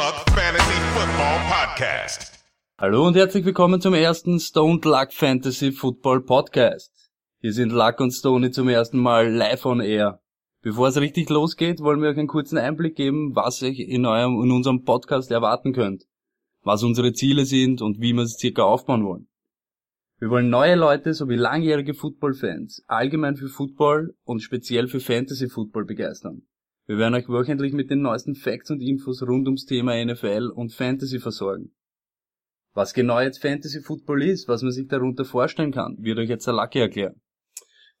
Luck Fantasy Football Podcast. Hallo und herzlich willkommen zum ersten Stoned Luck Fantasy Football Podcast. Hier sind Luck und Stoney zum ersten Mal live on air. Bevor es richtig losgeht, wollen wir euch einen kurzen Einblick geben, was ihr in eurem, in unserem Podcast erwarten könnt, was unsere Ziele sind und wie wir es circa aufbauen wollen. Wir wollen neue Leute sowie langjährige Football-Fans allgemein für Football und speziell für Fantasy Football begeistern. Wir werden euch wöchentlich mit den neuesten Facts und Infos rund ums Thema NFL und Fantasy versorgen. Was genau jetzt Fantasy Football ist, was man sich darunter vorstellen kann, wird euch jetzt der Lucky erklären.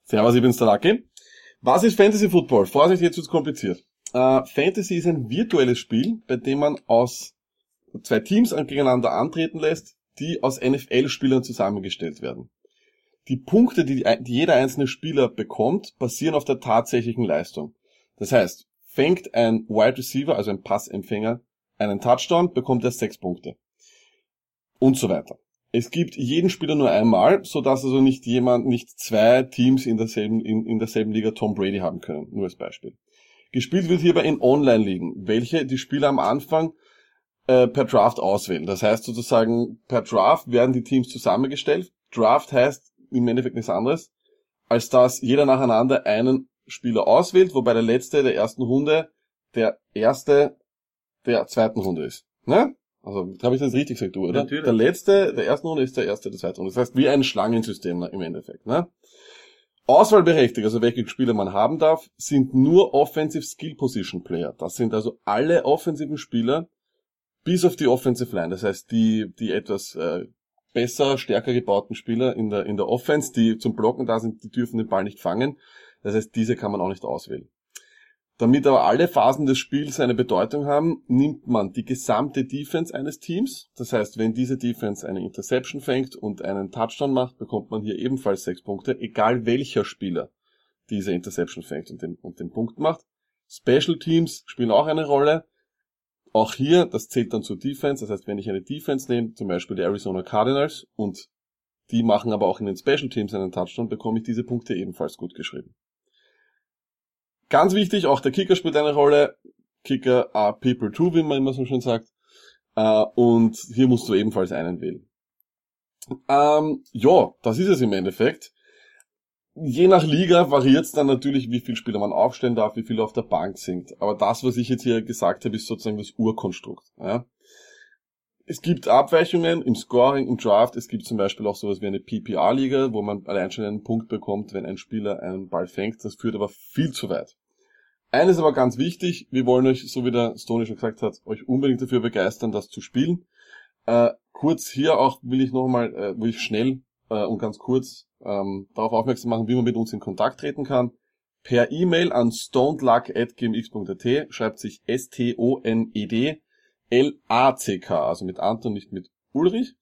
Servus, ich bin's der Lucky. Was ist Fantasy Football? Vorsicht, jetzt wird's kompliziert. Äh, Fantasy ist ein virtuelles Spiel, bei dem man aus zwei Teams gegeneinander antreten lässt, die aus NFL-Spielern zusammengestellt werden. Die Punkte, die, die jeder einzelne Spieler bekommt, basieren auf der tatsächlichen Leistung. Das heißt, fängt ein Wide Receiver, also ein Passempfänger, einen Touchdown, bekommt er sechs Punkte. Und so weiter. Es gibt jeden Spieler nur einmal, so dass also nicht jemand, nicht zwei Teams in derselben, in, in derselben Liga Tom Brady haben können. Nur als Beispiel. Gespielt wird hierbei in Online-Ligen, welche die Spieler am Anfang äh, per Draft auswählen. Das heißt sozusagen, per Draft werden die Teams zusammengestellt. Draft heißt im Endeffekt nichts anderes, als dass jeder nacheinander einen Spieler auswählt, wobei der letzte der ersten Runde der erste der zweiten Runde ist. Ne? Also, habe ich das richtig gesagt, du, oder? Natürlich. Der letzte der ersten Runde ist der erste der zweiten Runde. Das heißt, wie ein Schlangensystem im Endeffekt. Ne? Auswahlberechtigt, also welche Spieler man haben darf, sind nur Offensive Skill Position Player. Das sind also alle offensiven Spieler, bis auf die Offensive Line. Das heißt, die, die etwas äh, besser, stärker gebauten Spieler in der, in der Offense, die zum Blocken da sind, die dürfen den Ball nicht fangen. Das heißt, diese kann man auch nicht auswählen. Damit aber alle Phasen des Spiels eine Bedeutung haben, nimmt man die gesamte Defense eines Teams. Das heißt, wenn diese Defense eine Interception fängt und einen Touchdown macht, bekommt man hier ebenfalls sechs Punkte, egal welcher Spieler diese Interception fängt und den, und den Punkt macht. Special Teams spielen auch eine Rolle. Auch hier, das zählt dann zur Defense. Das heißt, wenn ich eine Defense nehme, zum Beispiel die Arizona Cardinals, und die machen aber auch in den Special Teams einen Touchdown, bekomme ich diese Punkte ebenfalls gut geschrieben. Ganz wichtig, auch der Kicker spielt eine Rolle. Kicker are people too, wie man immer so schön sagt. Äh, und hier musst du ebenfalls einen wählen. Ähm, ja, das ist es im Endeffekt. Je nach Liga variiert es dann natürlich, wie viel Spieler man aufstellen darf, wie viel auf der Bank sind. Aber das, was ich jetzt hier gesagt habe, ist sozusagen das Urkonstrukt. Ja? Es gibt Abweichungen im Scoring, im Draft. Es gibt zum Beispiel auch sowas wie eine PPR-Liga, wo man allein schon einen Punkt bekommt, wenn ein Spieler einen Ball fängt. Das führt aber viel zu weit. Eines aber ganz wichtig, wir wollen euch, so wie der Stoney schon gesagt hat, euch unbedingt dafür begeistern, das zu spielen. Äh, kurz hier auch will ich nochmal, äh, will ich schnell äh, und ganz kurz ähm, darauf aufmerksam machen, wie man mit uns in Kontakt treten kann. Per E-Mail an stonedluck.gmx.at schreibt sich S-T-O-N-E-D L-A-C-K, also mit Anton, nicht mit Ulrich.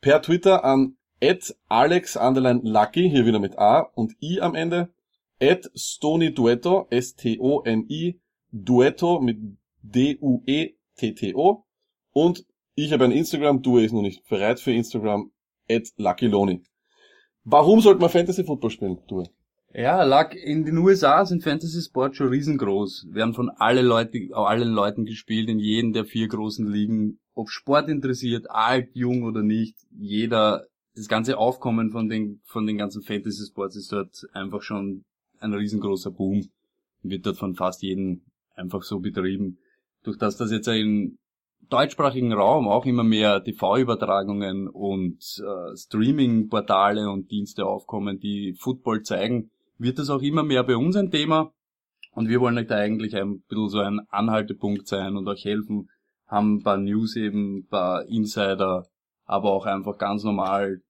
Per Twitter an at Alex Lucky, hier wieder mit A und I am Ende. At Stony Duetto, S-T-O-N-I, Duetto mit D-U-E-T-T-O. Und ich habe ein Instagram, Due ist noch nicht bereit für Instagram, at Lucky Loni. Warum sollte man Fantasy Football spielen, Due? Ja, Luck, in den USA sind Fantasy Sports schon riesengroß. Werden von alle Leute, allen Leuten gespielt, in jedem der vier großen Ligen. Ob Sport interessiert, alt, jung oder nicht, jeder, das ganze Aufkommen von den, von den ganzen Fantasy Sports ist dort einfach schon ein riesengroßer Boom. Wird dort von fast jedem einfach so betrieben. Durch das das jetzt im deutschsprachigen Raum auch immer mehr TV-Übertragungen und äh, Streaming-Portale und Dienste aufkommen, die Football zeigen, wird das auch immer mehr bei uns ein Thema. Und wir wollen euch da eigentlich ein bisschen so ein Anhaltepunkt sein und euch helfen, haben ein paar News eben, ein paar Insider, aber auch einfach ganz normal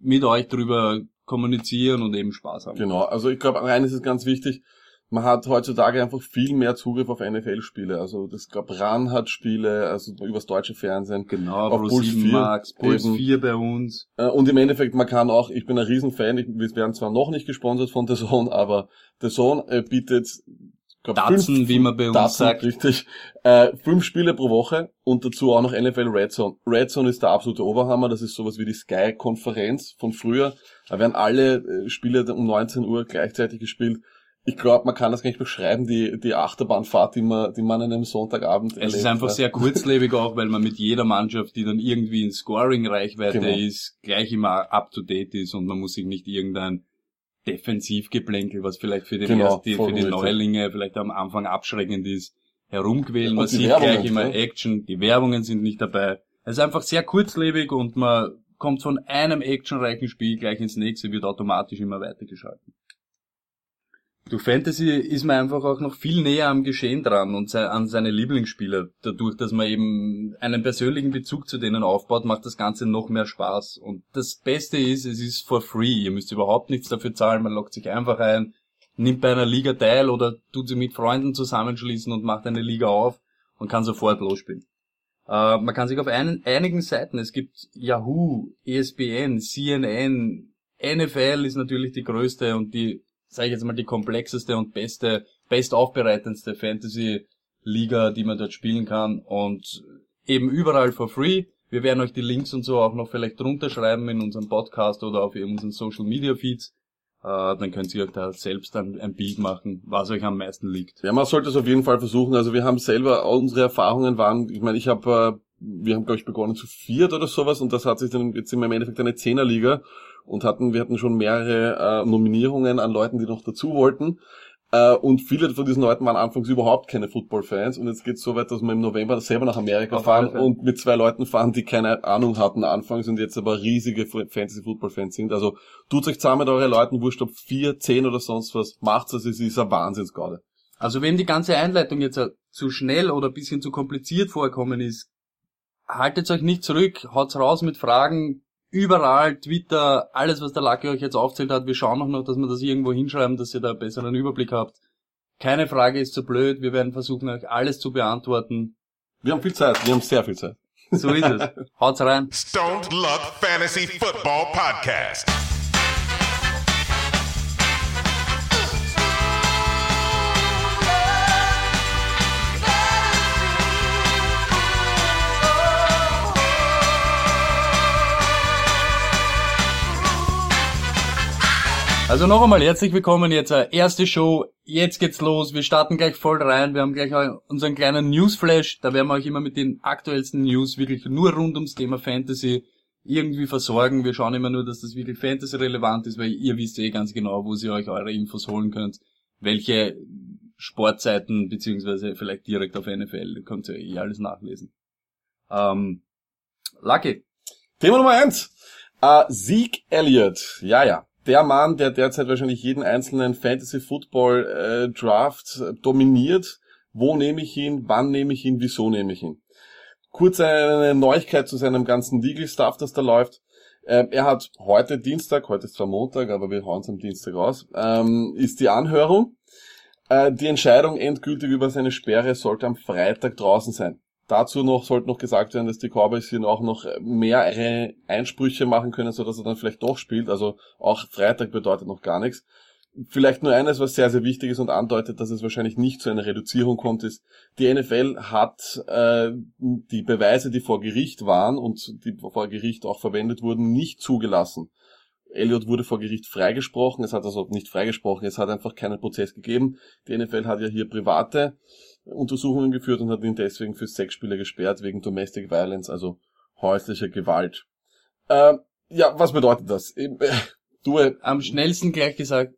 mit euch drüber kommunizieren und eben Spaß haben. Genau, also ich glaube, eines ist ganz wichtig, man hat heutzutage einfach viel mehr Zugriff auf NFL-Spiele. Also das gab RAN hat Spiele, also übers deutsche Fernsehen. Genau, auf Puls 7 4 Max, Puls eben. 4 bei uns. Äh, Und im Endeffekt, man kann auch, ich bin ein Riesenfan, ich, wir werden zwar noch nicht gesponsert von The Zone, aber The Zone äh, bietet glaub, Datsen, fünf, wie man bei uns Datsen, sagt. richtig, äh, fünf Spiele pro Woche und dazu auch noch NFL Red Zone. Red Zone ist der absolute Oberhammer, das ist sowas wie die Sky-Konferenz von früher. Da werden alle äh, Spiele um 19 Uhr gleichzeitig gespielt. ich glaube, man kann das gar nicht beschreiben, die, die Achterbahnfahrt, die man, die man an einem Sonntagabend Es ist einfach sehr kurzlebig auch, weil man mit jeder Mannschaft, die dann irgendwie in Scoring-Reichweite Genau. ist, gleich immer up to date ist und man muss sich nicht irgendein Defensivgeplänkel, was vielleicht für, den Genau, für die vollkommen richtig. Neulinge vielleicht am Anfang abschreckend ist, herumquälen. Man die sieht Werbungen, gleich immer ne? Action, die Werbungen sind nicht dabei. Es ist einfach sehr kurzlebig und man kommt von einem actionreichen Spiel gleich ins nächste, wird automatisch immer weitergeschalten. Durch Fantasy ist man einfach auch noch viel näher am Geschehen dran und an seine Lieblingsspieler. Dadurch, dass man eben einen persönlichen Bezug zu denen aufbaut, macht das Ganze noch mehr Spaß. Und das Beste ist, es ist for free. Ihr müsst überhaupt nichts dafür zahlen. Man lockt sich einfach ein, nimmt bei einer Liga teil oder tut sie mit Freunden zusammenschließen und macht eine Liga auf und kann sofort losspielen. Äh, man kann sich auf einen, einigen Seiten, es gibt Yahoo, ESPN, CNN, NFL ist natürlich die größte und die, sage ich jetzt mal, die komplexeste und beste, bestaufbereitendste Fantasy-Liga, die man dort spielen kann und eben überall for free. Wir werden euch die Links und so auch noch vielleicht drunter schreiben in unserem Podcast oder auf unseren Social Media Feeds. Äh, dann könnt ihr euch da selbst ein, ein Bild machen, was euch am meisten liegt. Ja, man sollte es auf jeden Fall versuchen. Also wir haben selber, unsere Erfahrungen waren, ich meine, ich habe, äh, wir haben glaube ich begonnen zu viert oder sowas und das hat sich dann, jetzt sind wir im Endeffekt eine Zehnerliga und hatten, wir hatten schon mehrere äh, Nominierungen an Leuten, die noch dazu wollten. Äh, und viele von diesen Leuten waren anfangs überhaupt keine Football-Fans und jetzt geht es so weit, dass wir im November selber nach Amerika Auf fahren und mit zwei Leuten fahren, die keine Ahnung hatten anfangs und jetzt aber riesige Fantasy-Football-Fans sind. Also tut euch zusammen mit euren Leuten, wurscht ob vier, zehn oder sonst was, macht's es, es ist ein Wahnsinnsgaude. Also wem die ganze Einleitung jetzt äh, zu schnell oder ein bisschen zu kompliziert vorkommen ist, haltet euch nicht zurück, haut's raus mit Fragen, überall, Twitter, alles was der Lucky euch jetzt aufzählt hat, wir schauen auch noch, dass wir das irgendwo hinschreiben, dass ihr da einen besseren Überblick habt. Keine Frage ist zu blöd, wir werden versuchen euch alles zu beantworten. Wir haben viel Zeit, wir haben sehr viel Zeit. So ist es. Haut's rein. Stoned Luck Fantasy Football Podcast. Also noch einmal herzlich willkommen jetzt, äh, erste Show, jetzt geht's los, wir starten gleich voll rein, wir haben gleich äh, unseren kleinen Newsflash, da werden wir euch immer mit den aktuellsten News wirklich nur rund ums Thema Fantasy irgendwie versorgen. Wir schauen immer nur, dass das wirklich Fantasy relevant ist, weil ihr wisst eh ganz genau, wo ihr euch eure Infos holen könnt, welche Sportseiten, beziehungsweise vielleicht direkt auf NFL, da könnt ihr eh alles nachlesen. Ähm, Lucky, Thema Nummer eins. Äh, Zeke Elliott. Ja, ja. Der Mann, der derzeit wahrscheinlich jeden einzelnen Fantasy Football äh, Draft dominiert. Wo nehme ich ihn? Wann nehme ich ihn? Wieso nehme ich ihn? Kurz eine Neuigkeit zu seinem ganzen Legal Stuff, das da läuft. Äh, er hat heute Dienstag, heute ist zwar Montag, aber wir hauen es am Dienstag raus, ähm, ist die Anhörung. Äh, die Entscheidung endgültig über seine Sperre sollte am Freitag draußen sein. Dazu noch sollte noch gesagt werden, dass die Cowboys hier auch noch mehrere Einsprüche machen können, so dass er dann vielleicht doch spielt. Also auch Freitag bedeutet noch gar nichts. Vielleicht nur eines, was sehr, sehr wichtig ist und andeutet, dass es wahrscheinlich nicht zu einer Reduzierung kommt, ist, die NFL hat äh, die Beweise, die vor Gericht waren und die vor Gericht auch verwendet wurden, nicht zugelassen. Elliot wurde vor Gericht freigesprochen, es hat also nicht freigesprochen, es hat einfach keinen Prozess gegeben. Die NFL hat ja hier private Untersuchungen geführt und hat ihn deswegen für sechs Spiele gesperrt wegen Domestic Violence, also häuslicher Gewalt. Ähm, ja, was bedeutet das? Äh, Du, äh, am schnellsten gleich gesagt,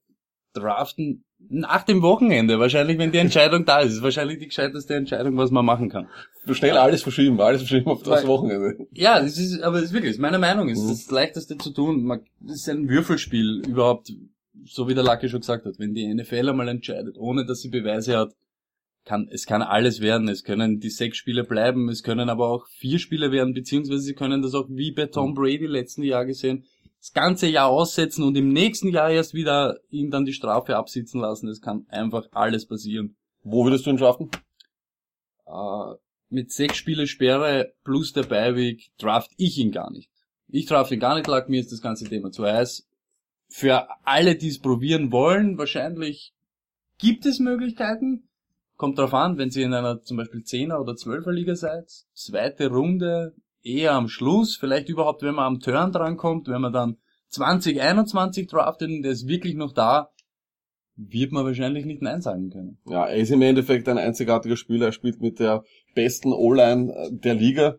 draften nach dem Wochenende, wahrscheinlich, wenn die Entscheidung da ist. Ist wahrscheinlich die gescheiteste Entscheidung, was man machen kann. du schnell alles verschieben, alles verschieben auf das Weil- Wochenende. Ja, das ist, aber das ist wirklich, meine Meinung ist, Mhm. das leichteste zu tun. Man, das ist ein Würfelspiel überhaupt, so wie der Lucky schon gesagt hat. Wenn die NFL einmal entscheidet, ohne dass sie Beweise hat, kann, es kann alles werden. Es können die sechs Spiele bleiben, es können aber auch vier Spiele werden, beziehungsweise sie können das auch wie bei Tom Brady letzten Jahr gesehen, das ganze Jahr aussetzen und im nächsten Jahr erst wieder ihm dann die Strafe absitzen lassen. Es kann einfach alles passieren. Wo würdest du ihn draften? Äh, mit sechs Spiele Sperre plus der Beiweg draft ich ihn gar nicht. Ich draft ihn gar nicht, lag mir ist das ganze Thema zu heiß. Für alle, die es probieren wollen, wahrscheinlich gibt es Möglichkeiten. Kommt drauf an, wenn Sie in einer zum Beispiel 10er oder 12er Liga seid. Zweite Runde, eher am Schluss, vielleicht überhaupt, wenn man am Turn drankommt, wenn man dann 2021 draftet und der ist wirklich noch da, wird man wahrscheinlich nicht Nein sagen können. Ja, er ist im Endeffekt ein einzigartiger Spieler. Er spielt mit der besten O-Line äh, der Liga.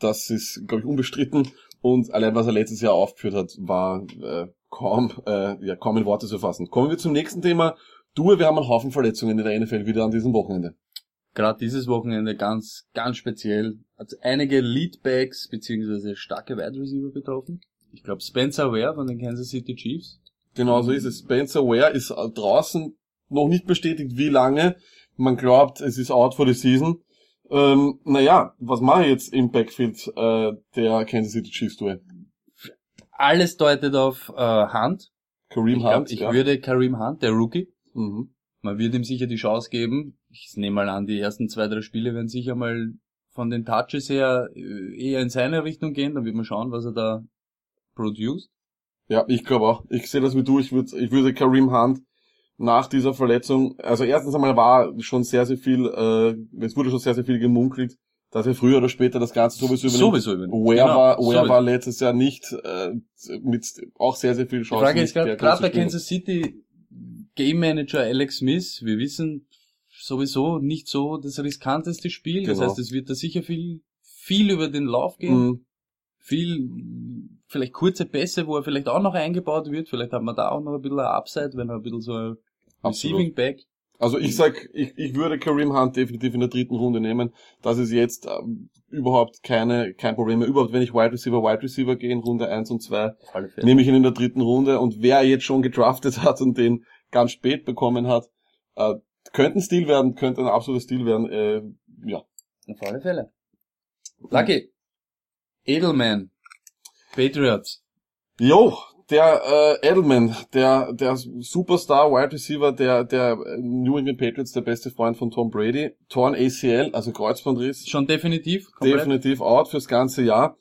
Das ist, glaube ich, unbestritten. Und allein was er letztes Jahr aufgeführt hat, war äh, kaum, äh, ja, kaum in Worte zu fassen. Kommen wir zum nächsten Thema. Du, wir haben einen Haufen Verletzungen in der NFL wieder an diesem Wochenende. Gerade dieses Wochenende ganz, ganz speziell. Hat einige Leadbacks beziehungsweise starke Wide Receiver betroffen. Ich glaube Spencer Ware von den Kansas City Chiefs. Genau so ist es. Spencer Ware ist draußen noch nicht bestätigt, wie lange. Man glaubt, es ist out for the season. Ähm, naja, was mache ich jetzt im Backfield äh, der Kansas City Chiefs Duell? Alles deutet auf äh, Hunt. Kareem Ich, glaub, Hunt, ich ja. würde Kareem Hunt, der Rookie, Mhm. man wird ihm sicher die Chance geben. Ich nehme mal an, die ersten zwei, drei Spiele werden sicher mal von den Touches her äh, eher in seine Richtung gehen. Dann wird man schauen, was er da produced. Ja, ich glaube auch. Ich sehe das wie du. Ich würde, ich würde Kareem Hunt nach dieser Verletzung, also erstens einmal war schon sehr, sehr viel, äh, es wurde schon sehr, sehr viel gemunkelt, dass er früher oder später das Ganze sowieso übernimmt. Sowieso übernimmt. Where Genau, war, Where sowieso. war letztes Jahr nicht äh, mit auch sehr, sehr viel Die Chancen. Frage ist gerade, gerade bei. Kansas City, Game Manager Alex Smith, wir wissen sowieso nicht so das riskanteste Spiel. Das Genau. heißt, es wird da sicher viel, viel über den Lauf gehen. Mhm. Viel, vielleicht kurze Pässe, wo er vielleicht auch noch eingebaut wird. Vielleicht hat man da auch noch ein bisschen eine Upside, wenn er ein bisschen so ein Absolut. Receiving Back. Also ich sag, ich, ich würde Kareem Hunt definitiv in der dritten Runde nehmen. Das ist jetzt ähm, überhaupt keine, kein Problem mehr. Überhaupt, wenn ich Wide Receiver, Wide Receiver gehe in Runde 1 und 2, Auf alle Fälle. nehme ich ihn in der dritten Runde. Und wer jetzt schon gedraftet hat und den ganz spät bekommen hat, äh, könnte ein Stil werden, könnte ein absoluter Stil werden. Äh, ja. Auf alle Fälle. Lucky. Edelman. Patriots. Jo, der äh, Edelman, der der Superstar Wide Receiver der der New England Patriots, der beste Freund von Tom Brady, torn ACL, also Kreuzbandriss, Schon definitiv. komplett. definitiv out fürs ganze Jahr.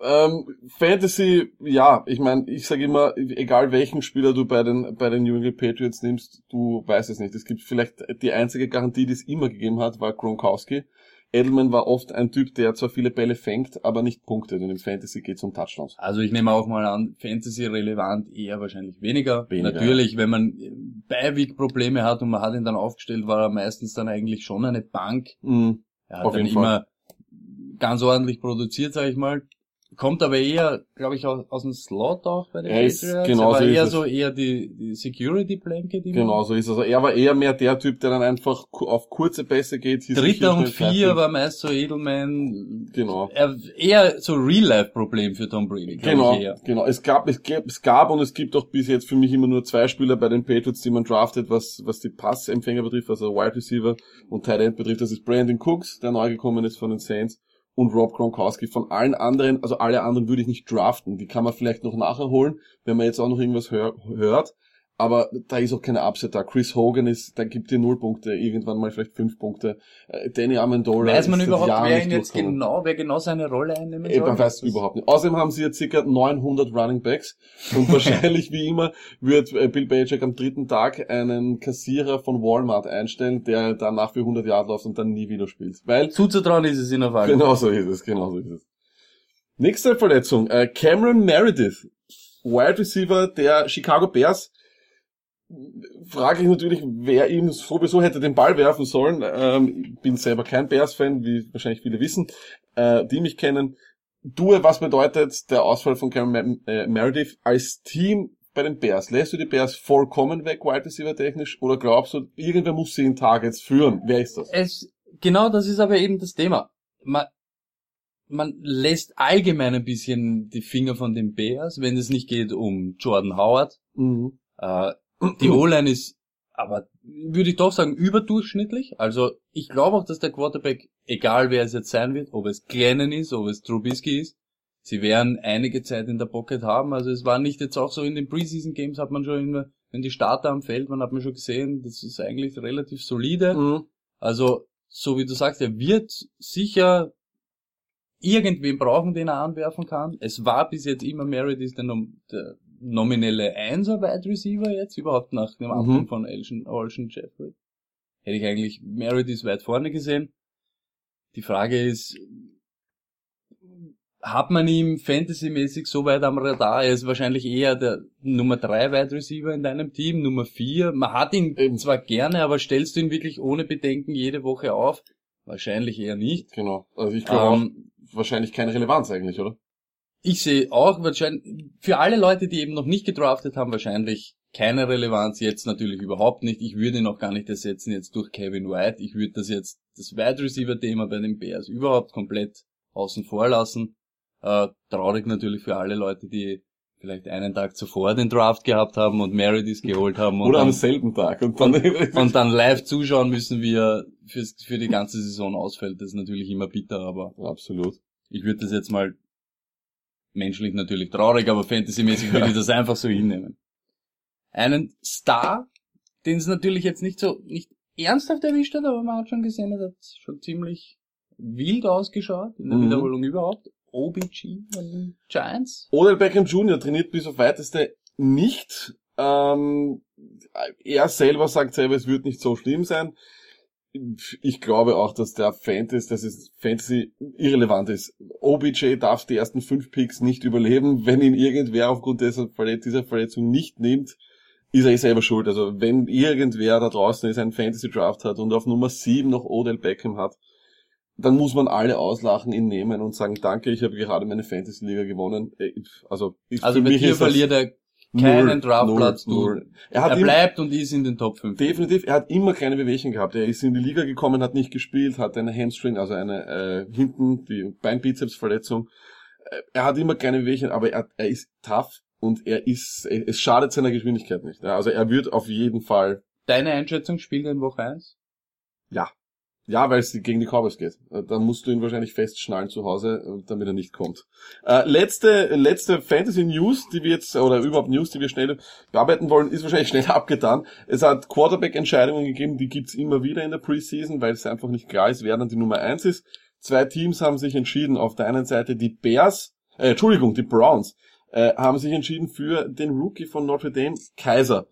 Ähm, Fantasy, ja, ich meine, ich sage immer, egal welchen Spieler du bei den bei den New England Patriots nimmst, du weißt es nicht. Es gibt vielleicht die einzige Garantie, die es immer gegeben hat, war Gronkowski. Edelman war oft ein Typ, der zwar viele Bälle fängt, aber nicht punktet. Und im Fantasy geht es um Touchdowns. Also ich nehme auch mal an, Fantasy relevant eher wahrscheinlich weniger. Weniger, Natürlich, wenn man Beiweek-Probleme hat und man hat ihn dann aufgestellt, war er meistens dann eigentlich schon eine Bank. Mhm. Er hat Auf dann jeden Fall. immer ganz ordentlich produziert, sage ich mal. Kommt aber eher, glaube ich, aus, aus dem Slot auch bei den Er ist- Patriots. genau aber so ist eher es. so eher die, die Security-Blanket. immer. Genau, so ist es. Also er war eher mehr der Typ, der dann einfach auf kurze Pässe geht. Dritter und vier war meist so Edelman. Genau. Er, eher so Real-Life-Problem für Tom Brady, Genau, eher. genau. Es gab, es gab, es gab und es gibt auch bis jetzt für mich immer nur zwei Spieler bei den Patriots, die man draftet, was, was die Passempfänger betrifft, also Wide Receiver und Tight End betrifft. Das ist Brandon Cooks, der neu gekommen ist von den Saints und Rob Gronkowski. Von allen anderen, also alle anderen würde ich nicht draften. Die kann man vielleicht noch nachher holen, wenn man jetzt auch noch irgendwas hör, hört. Aber da ist auch keine Upset da. Chris Hogan ist, da gibt dir null Punkte, irgendwann mal vielleicht fünf Punkte. Äh, Danny Amendola Weiß man überhaupt, wer ihn jetzt genau, wer genau seine Rolle einnehmen soll? man weiß überhaupt nicht. Außerdem haben sie jetzt circa 900 Running Backs und wahrscheinlich wie immer wird äh, Bill Belichick am dritten Tag einen Kassierer von Walmart einstellen, der danach für 100 Jahre läuft und dann nie wieder spielt. Weil Zuzutrauen ist es in der Fall. genau so ist es, genau so ist es. Nächste Verletzung, äh, Cameron Meredith, Wide Receiver der Chicago Bears. Frage ich natürlich, wer ihm sowieso hätte den Ball werfen sollen. Ähm, ich bin selber kein Bears-Fan, wie wahrscheinlich viele wissen, äh, die mich kennen. Du, was bedeutet der Ausfall von Cameron Mer- äh, Meredith als Team bei den Bears? Lässt du die Bears vollkommen weg, Wide Receiver technisch, oder glaubst du, irgendwer muss sie in Targets führen? Wer ist das? Es, genau das ist aber eben das Thema. Man, man lässt allgemein ein bisschen die Finger von den Bears, wenn es nicht geht um Jordan Howard. Mhm. Äh, die O-Line ist aber, würde ich doch sagen, überdurchschnittlich. Also ich glaube auch, dass der Quarterback, egal wer es jetzt sein wird, ob es Glennon ist, ob es Trubisky ist, sie werden einige Zeit in der Pocket haben. Also es war nicht jetzt auch so in den Preseason Games hat man schon immer, wenn die Starter am Feld waren, hat man schon gesehen, das ist eigentlich relativ solide. Mhm. Also, so wie du sagst, er wird sicher irgendwen brauchen, den er anwerfen kann. Es war bis jetzt immer Meredith der, der nominelle Einser Wide Receiver jetzt, überhaupt nach dem Mhm. Abgang von Alshon, Alshon Jeffrey. Hätte ich eigentlich Meredith weit vorne gesehen. Die Frage ist, hat man ihn fantasymäßig so weit am Radar. Er ist wahrscheinlich eher der Nummer 3 Wide Receiver in deinem Team, Nummer 4. Man hat ihn Eben. zwar gerne, aber stellst du ihn wirklich ohne Bedenken jede Woche auf? Wahrscheinlich eher nicht. Genau. Also ich glaube Ähm, wahrscheinlich keine Relevanz eigentlich, oder? Ich sehe auch wahrscheinlich, für alle Leute, die eben noch nicht gedraftet haben, wahrscheinlich keine Relevanz, jetzt natürlich überhaupt nicht. Ich würde ihn auch gar nicht ersetzen jetzt durch Kevin White. Ich würde das jetzt, das Wide Receiver Thema bei den Bears überhaupt komplett außen vor lassen. Äh, traurig natürlich für alle Leute, die vielleicht einen Tag zuvor den Draft gehabt haben und Meredith geholt haben und, Oder am selben Tag. Und dann, und dann live zuschauen müssen, wie er fürs, für die ganze Saison ausfällt. Das ist natürlich immer bitter, aber Absolut. ich würde das jetzt mal menschlich natürlich traurig, aber fantasymäßig würde ich das einfach so hinnehmen. Einen Star, den es natürlich jetzt nicht so, nicht ernsthaft erwischt hat, aber man hat schon gesehen, er hat schon ziemlich wild ausgeschaut, in der Mhm. Wiederholung überhaupt. OBG von den Giants. Odell Beckham Jr. trainiert bis auf weiteste nicht. Ähm, er selber sagt selber, es wird nicht so schlimm sein. Ich glaube auch, dass der Fantasy, dass es Fantasy irrelevant ist. OBJ darf die ersten fünf Picks nicht überleben. Wenn ihn irgendwer aufgrund dieser, Verlet dieser Verletzung nicht nimmt, ist er eh selber schuld. Also wenn irgendwer da draußen ist, einen Fantasy Draft hat und auf Nummer sieben noch Odell Beckham hat, dann muss man alle auslachen, ihn nehmen und sagen, danke, ich habe gerade meine Fantasy-Liga gewonnen. Äh, Also, ich, Also mich dir verliert er keinen Draftplatz, null, du. null. Er Er bleibt und ist in den Top 5. definitiv, er hat immer kleine Bewegchen gehabt. Er ist in die Liga gekommen, hat nicht gespielt, hat eine Hamstring, also eine äh, hinten, die Beinbizepsverletzung. Äh, Er hat immer kleine Bewegchen, aber er, er ist tough und er ist, es schadet seiner Geschwindigkeit nicht. Also er wird auf jeden Fall Deine Einschätzung spielt in Woche 1? Ja. Ja, weil es gegen die Cowboys geht. Äh, Da musst du ihn wahrscheinlich festschnallen zu Hause, äh, damit er nicht kommt. Äh, letzte, letzte Fantasy News, die wir jetzt, oder überhaupt News, die wir schnell bearbeiten wollen, ist wahrscheinlich schnell abgetan. Es hat Quarterback-Entscheidungen gegeben, die gibt's immer wieder in der Preseason, weil es einfach nicht klar ist, wer dann die Nummer eins ist. Zwei Teams haben sich entschieden. Auf der einen Seite die Bears, äh, Entschuldigung, die Browns, äh, haben sich entschieden für den Rookie von Notre Dame, Kaiser.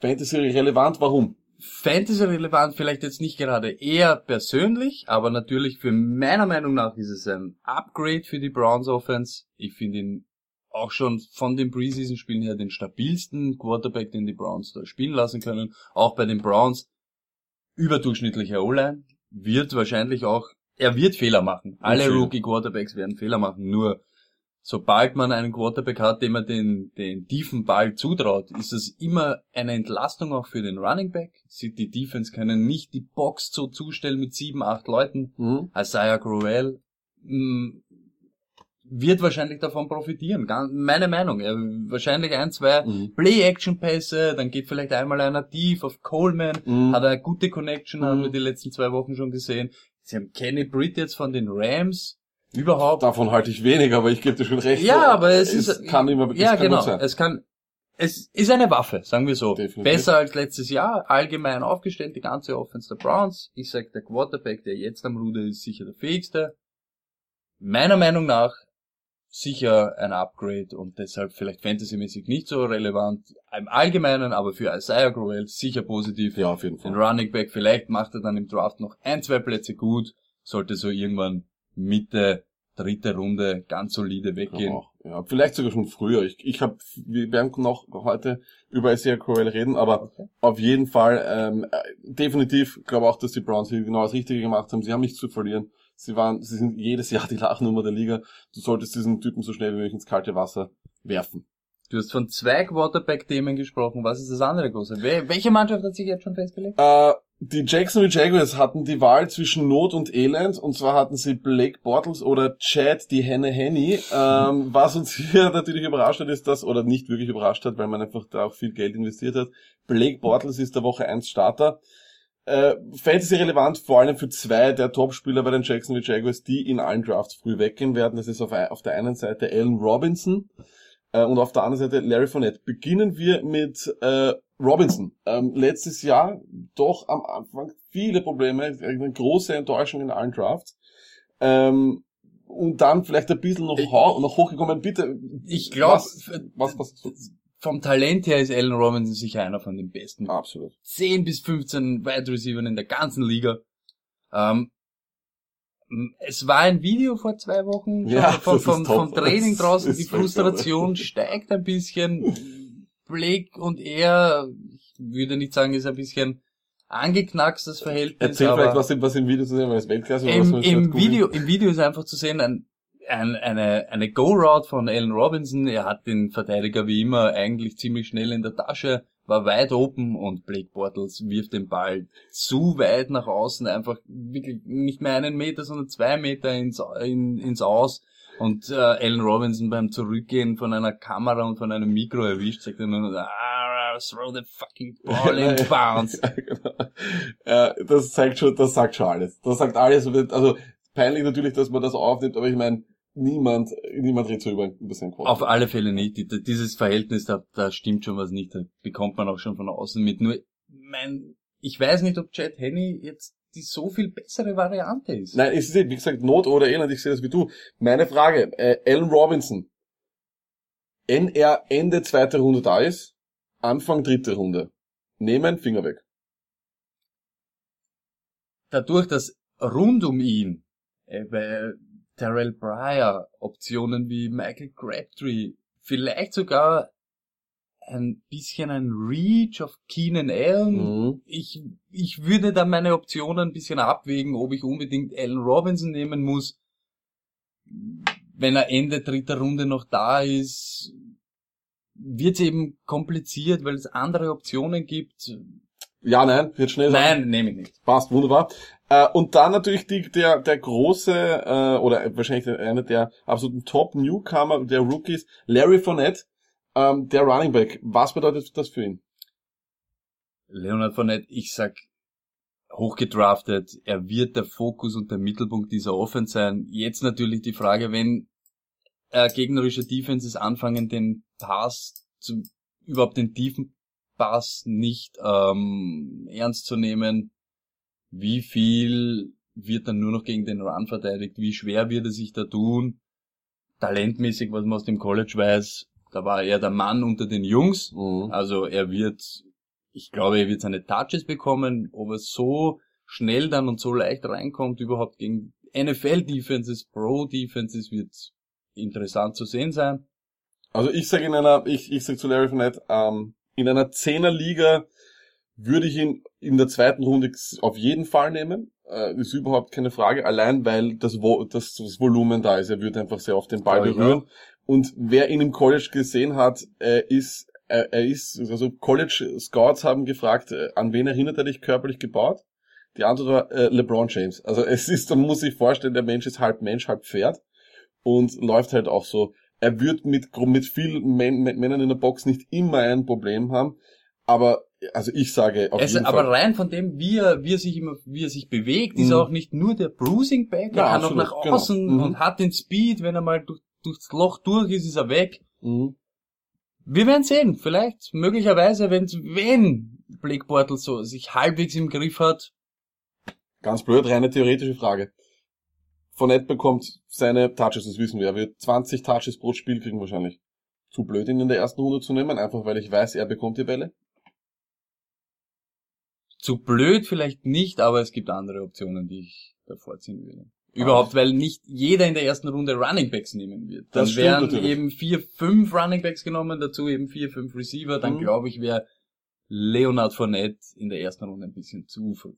Fantasy relevant, warum? Fantasy relevant vielleicht jetzt nicht gerade eher persönlich, aber natürlich für meiner Meinung nach ist es ein Upgrade für die Browns Offense. Ich finde ihn auch schon von den Preseason-Spielen her den stabilsten Quarterback, den die Browns da spielen lassen können. Auch bei den Browns überdurchschnittlicher O-Line wird wahrscheinlich auch, er wird Fehler machen. Alle. Rookie-Quarterbacks werden Fehler machen. Nur sobald man einen Quarterback hat, dem man den, den tiefen Ball zutraut, ist das immer eine Entlastung auch für den Running Back. Sie- Die Defense können nicht die Box so zustellen mit sieben, acht Leuten. Mhm. Isaiah Crowell mh, wird wahrscheinlich davon profitieren. Meine Meinung. Er, wahrscheinlich ein, zwei Mhm. Play-Action-Pässe, dann geht vielleicht einmal einer tief auf Coleman, Mhm. hat er eine gute Connection, haben Mhm. wir die letzten zwei Wochen schon gesehen. Sie haben Kenny Britt jetzt von den Rams. Überhaupt Davon halte ich wenig, aber ich gebe dir schon recht. ja, aber es, ist kann immer es ja kann genau. Es kann es ist eine Waffe, sagen wir so. Definitiv. Besser als letztes Jahr, allgemein aufgestellt, die ganze Offense der Browns. Ich sag, der Quarterback, der jetzt am Ruder ist, sicher der fähigste. Meiner Meinung nach sicher ein Upgrade und deshalb vielleicht fantasymäßig nicht so relevant im Allgemeinen, aber für Isaiah Crowell sicher positiv. Ja, auf jeden Den Fall. Running Back, vielleicht macht er dann im Draft noch ein, zwei Plätze gut, sollte so irgendwann Mitte, dritte Runde ganz solide weggehen. Auch. Ja, vielleicht sogar schon früher. Ich, ich habe, wir werden noch heute über Isaiah Crowell reden, aber Okay. auf jeden Fall ähm, äh, definitiv glaube auch, dass die Browns hier genau das Richtige gemacht haben. Sie haben nichts zu verlieren. Sie waren, sie sind jedes Jahr die Lachnummer der Liga. Du solltest diesen Typen so schnell wie möglich ins kalte Wasser werfen. Du hast von zwei Quarterback-Themen gesprochen. Was ist das andere große? Wel welche Mannschaft hat sich jetzt schon festgelegt? Äh, die Jacksonville Jaguars hatten die Wahl zwischen Not und Elend und zwar hatten sie Blake Bortles oder Chad die Henne Henny. Ähm, was uns hier natürlich überrascht hat, ist das, oder nicht wirklich überrascht hat, weil man einfach da auch viel Geld investiert hat. Blake Bortles ist der Woche 1 Starter. Äh, Fantasy relevant vor allem für zwei der Topspieler bei den Jacksonville Jaguars, die in allen Drafts früh weggehen werden. Das ist auf, auf der einen Seite Allen Robinson äh, und auf der anderen Seite Larry Fournette. Beginnen wir mit äh, Robinson. Ähm, letztes Jahr doch am Anfang viele Probleme, eine große Enttäuschung in allen Drafts. Ähm, und dann vielleicht ein bisschen noch, Ich- noch hochgekommen. Bitte. Ich glaube, Was, was, was, vom Talent her ist Allen Robinson sicher einer von den besten. Absolut. 10 bis 15 Wide Receivers in der ganzen Liga. Ähm, Es war ein Video vor zwei Wochen Ja, vom, das vom, vom Training Das draußen. Die Frustration steigt ein bisschen. Blake und er, ich würde nicht sagen, ist ein bisschen angeknackst, das Verhältnis. Erzähl vielleicht, was im, was im Video zu sehen war, ist Weltklasse oder was im, im? Video, im Video ist einfach zu sehen, ein, ein, eine, eine Go-Route von Allen Robinson. Er hat den Verteidiger wie immer eigentlich ziemlich schnell in der Tasche, war weit open und Blake Bortles wirft den Ball zu weit nach außen, einfach wirklich nicht mehr einen Meter, sondern zwei Meter ins, in, ins Aus. Und äh, Allen Robinson beim Zurückgehen von einer Kamera und von einem Mikro erwischt, sagt er nur, ah, throw the fucking ball in bounds. Ja, genau. Ja, das zeigt schon, das sagt schon alles. Das sagt alles. Also peinlich natürlich, dass man das aufnimmt, aber ich meine, niemand, niemand redet so über, über sein Quad. Auf alle Fälle nicht. Die- Dieses Verhältnis, da, da stimmt schon was nicht. Da bekommt man auch schon von außen mit. Nur, mein, ich weiß nicht, ob Chad Henney jetzt die so viel bessere Variante ist. Nein, es ist, wie gesagt, Not oder Elend, ich sehe das wie du. Meine Frage, äh, Allen Robinson, wenn er Ende zweite Runde da ist, Anfang dritte Runde, nehmen, Finger weg. Dadurch, dass rund um ihn äh, bei Terrell Pryor Optionen wie Michael Crabtree, vielleicht sogar ein bisschen ein Reach auf Keenan Allen, Mhm. ich, ich würde da meine Optionen ein bisschen abwägen, ob ich unbedingt Allen Robinson nehmen muss. Wenn er Ende dritter Runde noch da ist, wird es eben kompliziert, weil es andere Optionen gibt. Ja, nein, wird schnell sein. Nein, nehme ich nicht. Passt, wunderbar. Äh, und dann natürlich die, der, der große, äh, oder wahrscheinlich einer der absoluten Top-Newcomer der Rookies, Larry Fournette, ähm, der Running Back. Was bedeutet das für ihn? Leonard Fournette, ich sag, hochgedraftet, er wird der Fokus und der Mittelpunkt dieser Offense sein. Jetzt natürlich die Frage, wenn äh, gegnerische Defenses anfangen, den Pass zu, überhaupt den tiefen Pass nicht ähm, ernst zu nehmen, wie viel wird dann nur noch gegen den Run verteidigt, wie schwer wird er sich da tun, talentmäßig, was man aus dem College weiß, da war er der Mann unter den Jungs, Mhm. also er wird, ich glaube, er wird seine Touches bekommen, ob er so schnell dann und so leicht reinkommt, überhaupt gegen NFL-Defenses, Pro-Defenses, wird interessant zu sehen sein. Also ich sage in einer, ich, ich sage zu Larry Fournette, ähm, in einer Zehnerliga würde ich ihn in der zweiten Runde auf jeden Fall nehmen. Äh, ist überhaupt keine Frage, allein weil das, Vo das, das Volumen da ist. Er wird einfach sehr oft den Ball Ja, berühren. Und wer ihn im College gesehen hat, äh, ist, äh, er ist, also College Scouts haben gefragt, äh, an wen erinnert er dich körperlich gebaut? Die Antwort war äh, LeBron James. Also es ist, man muss sich vorstellen, der Mensch ist halb Mensch, halb Pferd und läuft halt auch so. Er wird mit, mit vielen Männern in der Box nicht immer ein Problem haben, aber also ich sage auf Es, jeden aber Fall. rein von dem, wie er, wie er sich immer, wie er sich bewegt, ist Mhm. er auch nicht nur der Bruising Back, er Ja, kann auch nach genau. außen Mhm. und hat den Speed, wenn er mal durch, durchs Loch durch ist, ist er weg. Mhm. Wir werden sehen, vielleicht, möglicherweise, wenn, wenn Blake Bortles so sich halbwegs im Griff hat, Ganz blöd, reine theoretische Frage. Fournette bekommt seine Touches, das wissen wir. Er wird 20 Touches pro Spiel kriegen wahrscheinlich. Zu blöd, ihn in der ersten Runde zu nehmen, einfach weil ich weiß, er bekommt die Bälle. Zu blöd vielleicht nicht, aber es gibt andere Optionen, die ich davor ziehen würde. Überhaupt, weil nicht jeder in der ersten Runde Running Backs nehmen wird. Dann werden natürlich. eben vier, fünf Running Backs genommen, dazu eben vier, fünf Receiver. Dann Mhm. glaube ich, wäre Leonard Fournette in der ersten Runde ein bisschen zu früh.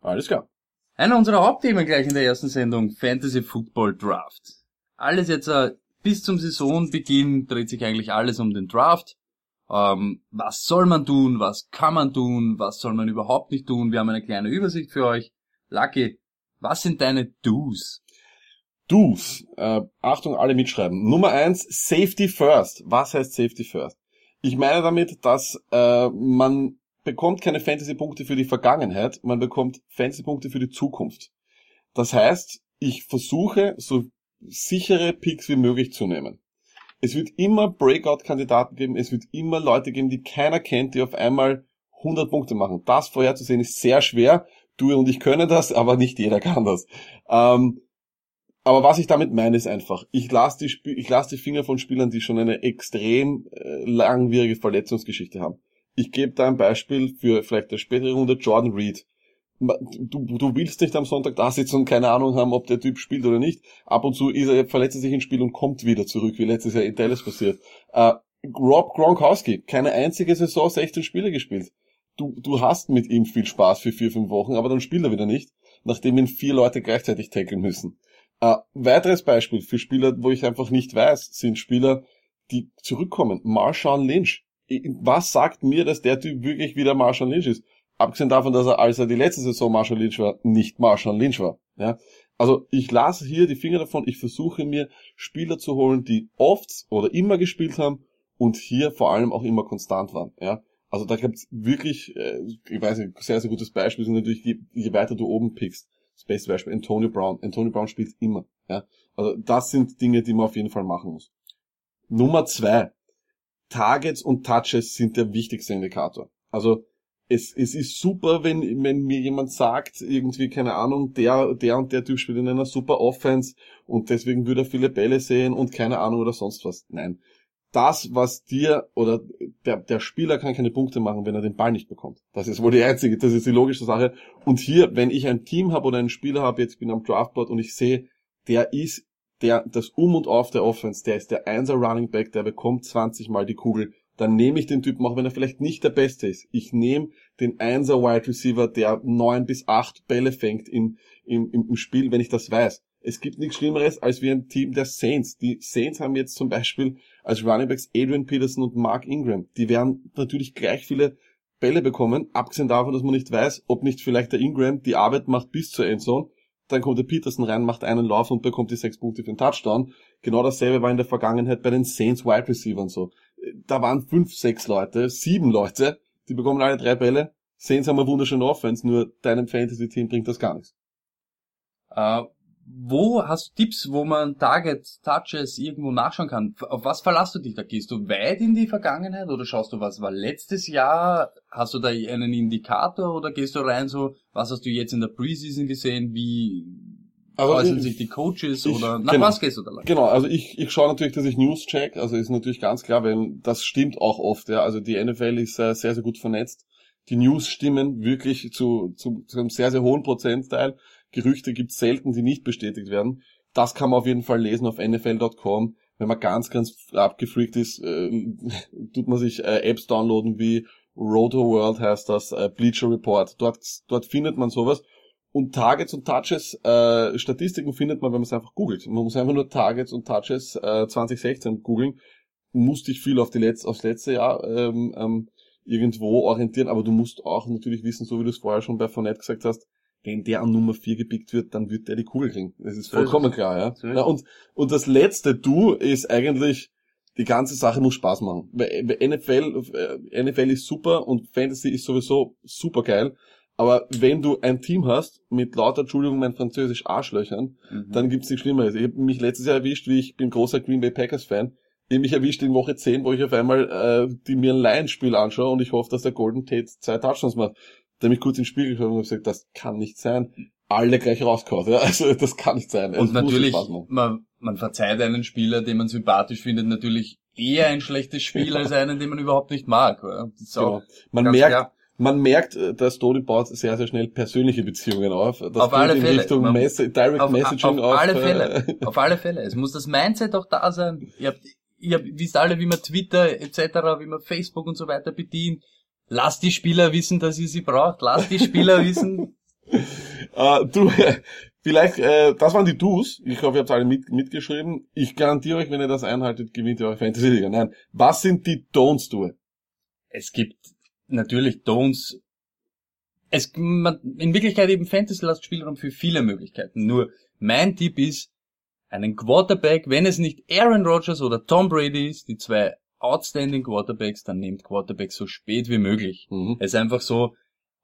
Alles klar. Einer unserer Hauptthemen gleich in der ersten Sendung, Fantasy Football Draft. Alles jetzt äh, bis zum Saisonbeginn dreht sich eigentlich alles um den Draft. Ähm, was soll man tun, was kann man tun, was soll man überhaupt nicht tun? Wir haben eine kleine Übersicht für euch. Lucky, was sind deine Do's? Do's. Äh, Achtung, alle mitschreiben. Nummer eins, Safety First. Was heißt Safety First? Ich meine damit, dass äh, man bekommt keine Fantasy-Punkte für die Vergangenheit, man bekommt Fantasy-Punkte für die Zukunft. Das heißt, ich versuche, so sichere Picks wie möglich zu nehmen. Es wird immer Breakout-Kandidaten geben, es wird immer Leute geben, die keiner kennt, die auf einmal 100 Punkte machen. Das vorherzusehen ist sehr schwer. Du und ich können das, aber nicht jeder kann das. Ähm, aber was ich damit meine, ist einfach, ich lasse die, Sp- lass die Finger von Spielern, die schon eine extrem äh, langwierige Verletzungsgeschichte haben. Ich gebe da ein Beispiel für vielleicht der spätere Runde Jordan Reed. Du, du willst nicht am Sonntag da sitzen und keine Ahnung haben, ob der Typ spielt oder nicht. Ab und zu ist er, verletzt er sich ins Spiel und kommt wieder zurück, wie letztes Jahr in Dallas passiert. Äh, Rob Gronkowski, keine einzige Saison 16 Spiele gespielt. Du, du hast mit ihm viel Spaß für vier, fünf Wochen, aber dann spielt er wieder nicht, nachdem ihn vier Leute gleichzeitig tackeln müssen. Äh, weiteres Beispiel für Spieler, wo ich einfach nicht weiß, sind Spieler, die zurückkommen. Marshawn Lynch. Was sagt mir, dass der Typ wirklich wieder Marshawn Lynch ist? Abgesehen davon, dass er, als er die letzte Saison Marshall Lynch war, nicht Marshall Lynch war. Ja? Also ich lasse hier die Finger davon, ich versuche mir Spieler zu holen, die oft oder immer gespielt haben und hier vor allem auch immer konstant waren. Ja? Also da gibt's wirklich, äh, ich weiß nicht, sehr, sehr gutes Beispiel sind natürlich, je, je weiter du oben pickst. Das beste Beispiel, Antonio Brown. Antonio Brown spielt immer. Ja? Also das sind Dinge, die man auf jeden Fall machen muss. Nummer zwei. Targets und Touches sind der wichtigste Indikator. Also es, es ist super, wenn, wenn mir jemand sagt, irgendwie, keine Ahnung, der, der und der Typ spielt in einer super Offense und deswegen würde er viele Bälle sehen und keine Ahnung oder sonst was. Nein. Das, was dir oder der, der Spieler kann keine Punkte machen, wenn er den Ball nicht bekommt. Das ist wohl die einzige, das ist die logische Sache. Und hier, wenn ich ein Team habe oder einen Spieler habe, jetzt bin ich am Draftboard und ich sehe, der ist der, das Um und Auf der Offense, der ist der Einser Running Back, der bekommt 20 Mal die Kugel dann nehme ich den Typen, auch wenn er vielleicht nicht der Beste ist. Ich nehme den Einser Wide Receiver, der neun bis acht Bälle fängt in, im, im Spiel, wenn ich das weiß. Es gibt nichts Schlimmeres als wie ein Team der Saints. Die Saints haben jetzt zum Beispiel als Runningbacks Adrian Peterson und Mark Ingram. Die werden natürlich gleich viele Bälle bekommen, abgesehen davon, dass man nicht weiß, ob nicht vielleicht der Ingram die Arbeit macht bis zur Endzone. Dann kommt der Peterson rein, macht einen Lauf und bekommt die sechs Punkte für den Touchdown. Genau dasselbe war in der Vergangenheit bei den Saints Wide Receivers so da waren fünf, sechs Leute, sieben Leute, die bekommen alle drei Bälle. Saints haben eine wunderschöne Offense, nur deinem Fantasy-Team bringt das gar nichts. Äh, wo hast du Tipps, wo man Targets, Touches irgendwo nachschauen kann? Auf was verlasst du dich da? Gehst du weit in die Vergangenheit oder schaust du, was war letztes Jahr? Hast du da einen Indikator oder gehst du rein so, was hast du jetzt in der Preseason gesehen? Wie, also äußern sich die Coaches ich, oder nach genau, was gehst du da lang? Genau, also ich, ich schaue natürlich, dass ich News check, also ist natürlich ganz klar, weil das stimmt auch oft, ja. Also die NFL ist äh, sehr, sehr gut vernetzt. Die News stimmen wirklich zu, zu, zu einem sehr, sehr hohen Prozentteil. Gerüchte gibt es selten, die nicht bestätigt werden. Das kann man auf jeden Fall lesen auf NFL.com. Wenn man ganz, ganz abgefreakt ist, äh, tut man sich äh, Apps downloaden wie Roto World heißt das, äh, Bleacher Report. Dort, dort findet man sowas. Und Targets und Touches, äh, Statistiken findet man, wenn man es einfach googelt. Man muss einfach nur Targets und Touches äh, 2016 googeln. Musst dich viel auf die Letz aufs letzte Jahr ähm, ähm, irgendwo orientieren, aber du musst auch natürlich wissen, so wie du es vorher schon bei Fournette gesagt hast, wenn der an Nummer 4 gepickt wird, dann wird der die Kugel kriegen. Das ist vollkommen klar, ja. ja. und, und das letzte Du ist eigentlich, die ganze Sache muss Spaß machen. NFL, äh, NFL ist super und Fantasy ist sowieso super geil. Aber wenn du ein Team hast mit lauter, Entschuldigung, mein Französisch Arschlöchern, mhm. dann gibt's nichts Schlimmeres. Ich habe mich letztes Jahr erwischt, wie ich bin großer Green Bay Packers Fan. Ich habe mich erwischt in Woche 10, wo ich auf einmal äh, die mir ein Lions-Spiel anschaue und ich hoffe, dass der Golden Tate zwei Touchdowns macht. Da habe ich kurz ins Spiel geschaut und gesagt, das kann nicht sein. Alle gleich rausgehauen. Ja? Also das kann nicht sein. Und natürlich, man, man verzeiht einen Spieler, den man sympathisch findet, natürlich eher ein schlechtes Spiel als einen, den man überhaupt nicht mag. Oder? Genau. Man merkt, klar man merkt, äh, dass Tony baut sehr, sehr schnell persönliche Beziehungen auf. Das auf alle Fälle. Richtung man, Mess Direct auf, Messaging auf, auf alle Fälle. auf alle Fälle. Es muss das Mindset auch da sein. Ihr habt, ihr wisst alle, wie man Twitter etc., wie man Facebook und so weiter bedient. Lasst die Spieler wissen, dass ihr sie braucht. Lasst die Spieler wissen. uh, du, vielleicht, äh, das waren die Do's. Ich hoffe, ihr habt alle mit, mitgeschrieben. Ich garantiere euch, wenn ihr das einhaltet, gewinnt ihr eure Fantasy Liga. Nein. Was sind die Don'ts, du? Es gibt natürlich Don'ts. Es, man, in Wirklichkeit eben Fantasy lasst Spielraum für viele Möglichkeiten. Nur mein Tipp ist, einen Quarterback, wenn es nicht Aaron Rodgers oder Tom Brady ist, die zwei outstanding Quarterbacks, dann nehmt Quarterback so spät wie möglich. Mhm. Es ist einfach so,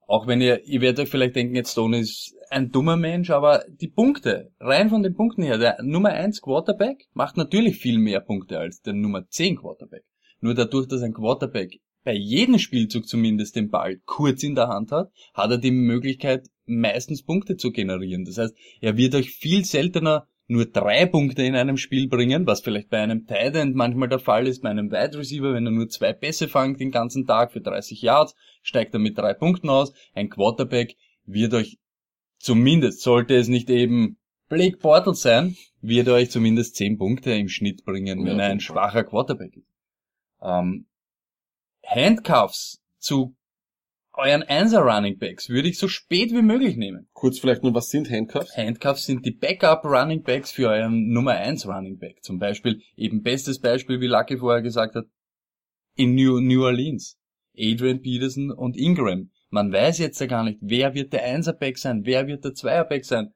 auch wenn ihr, ihr werdet euch vielleicht denken, jetzt Stone ist ein dummer Mensch, aber die Punkte, rein von den Punkten her, der Nummer 1 Quarterback macht natürlich viel mehr Punkte als der Nummer 10 Quarterback. Nur dadurch, dass ein Quarterback bei jedem Spielzug zumindest den Ball kurz in der Hand hat, hat er die Möglichkeit, meistens Punkte zu generieren. Das heißt, er wird euch viel seltener nur drei Punkte in einem Spiel bringen, was vielleicht bei einem Tight End manchmal der Fall ist, bei einem Wide Receiver, wenn er nur zwei Pässe fangt den ganzen Tag für 30 Yards, steigt er mit drei Punkten aus. Ein Quarterback wird euch zumindest, sollte es nicht eben Blake Bortles sein, wird euch zumindest 10 Punkte im Schnitt bringen, wenn er ein schwacher Quarterback ist. Ähm, Handcuffs zu euren Einser Running Backs würde ich so spät wie möglich nehmen. Kurz vielleicht nur, was sind Handcuffs? Handcuffs sind die Backup Running Backs für euren Nummer 1 Running Back. Zum Beispiel, eben bestes Beispiel, wie Lucky vorher gesagt hat, in New, New Orleans. Adrian Peterson und Ingram. Man weiß jetzt ja gar nicht, wer wird der 1er Back sein, wer wird der 2er Back sein.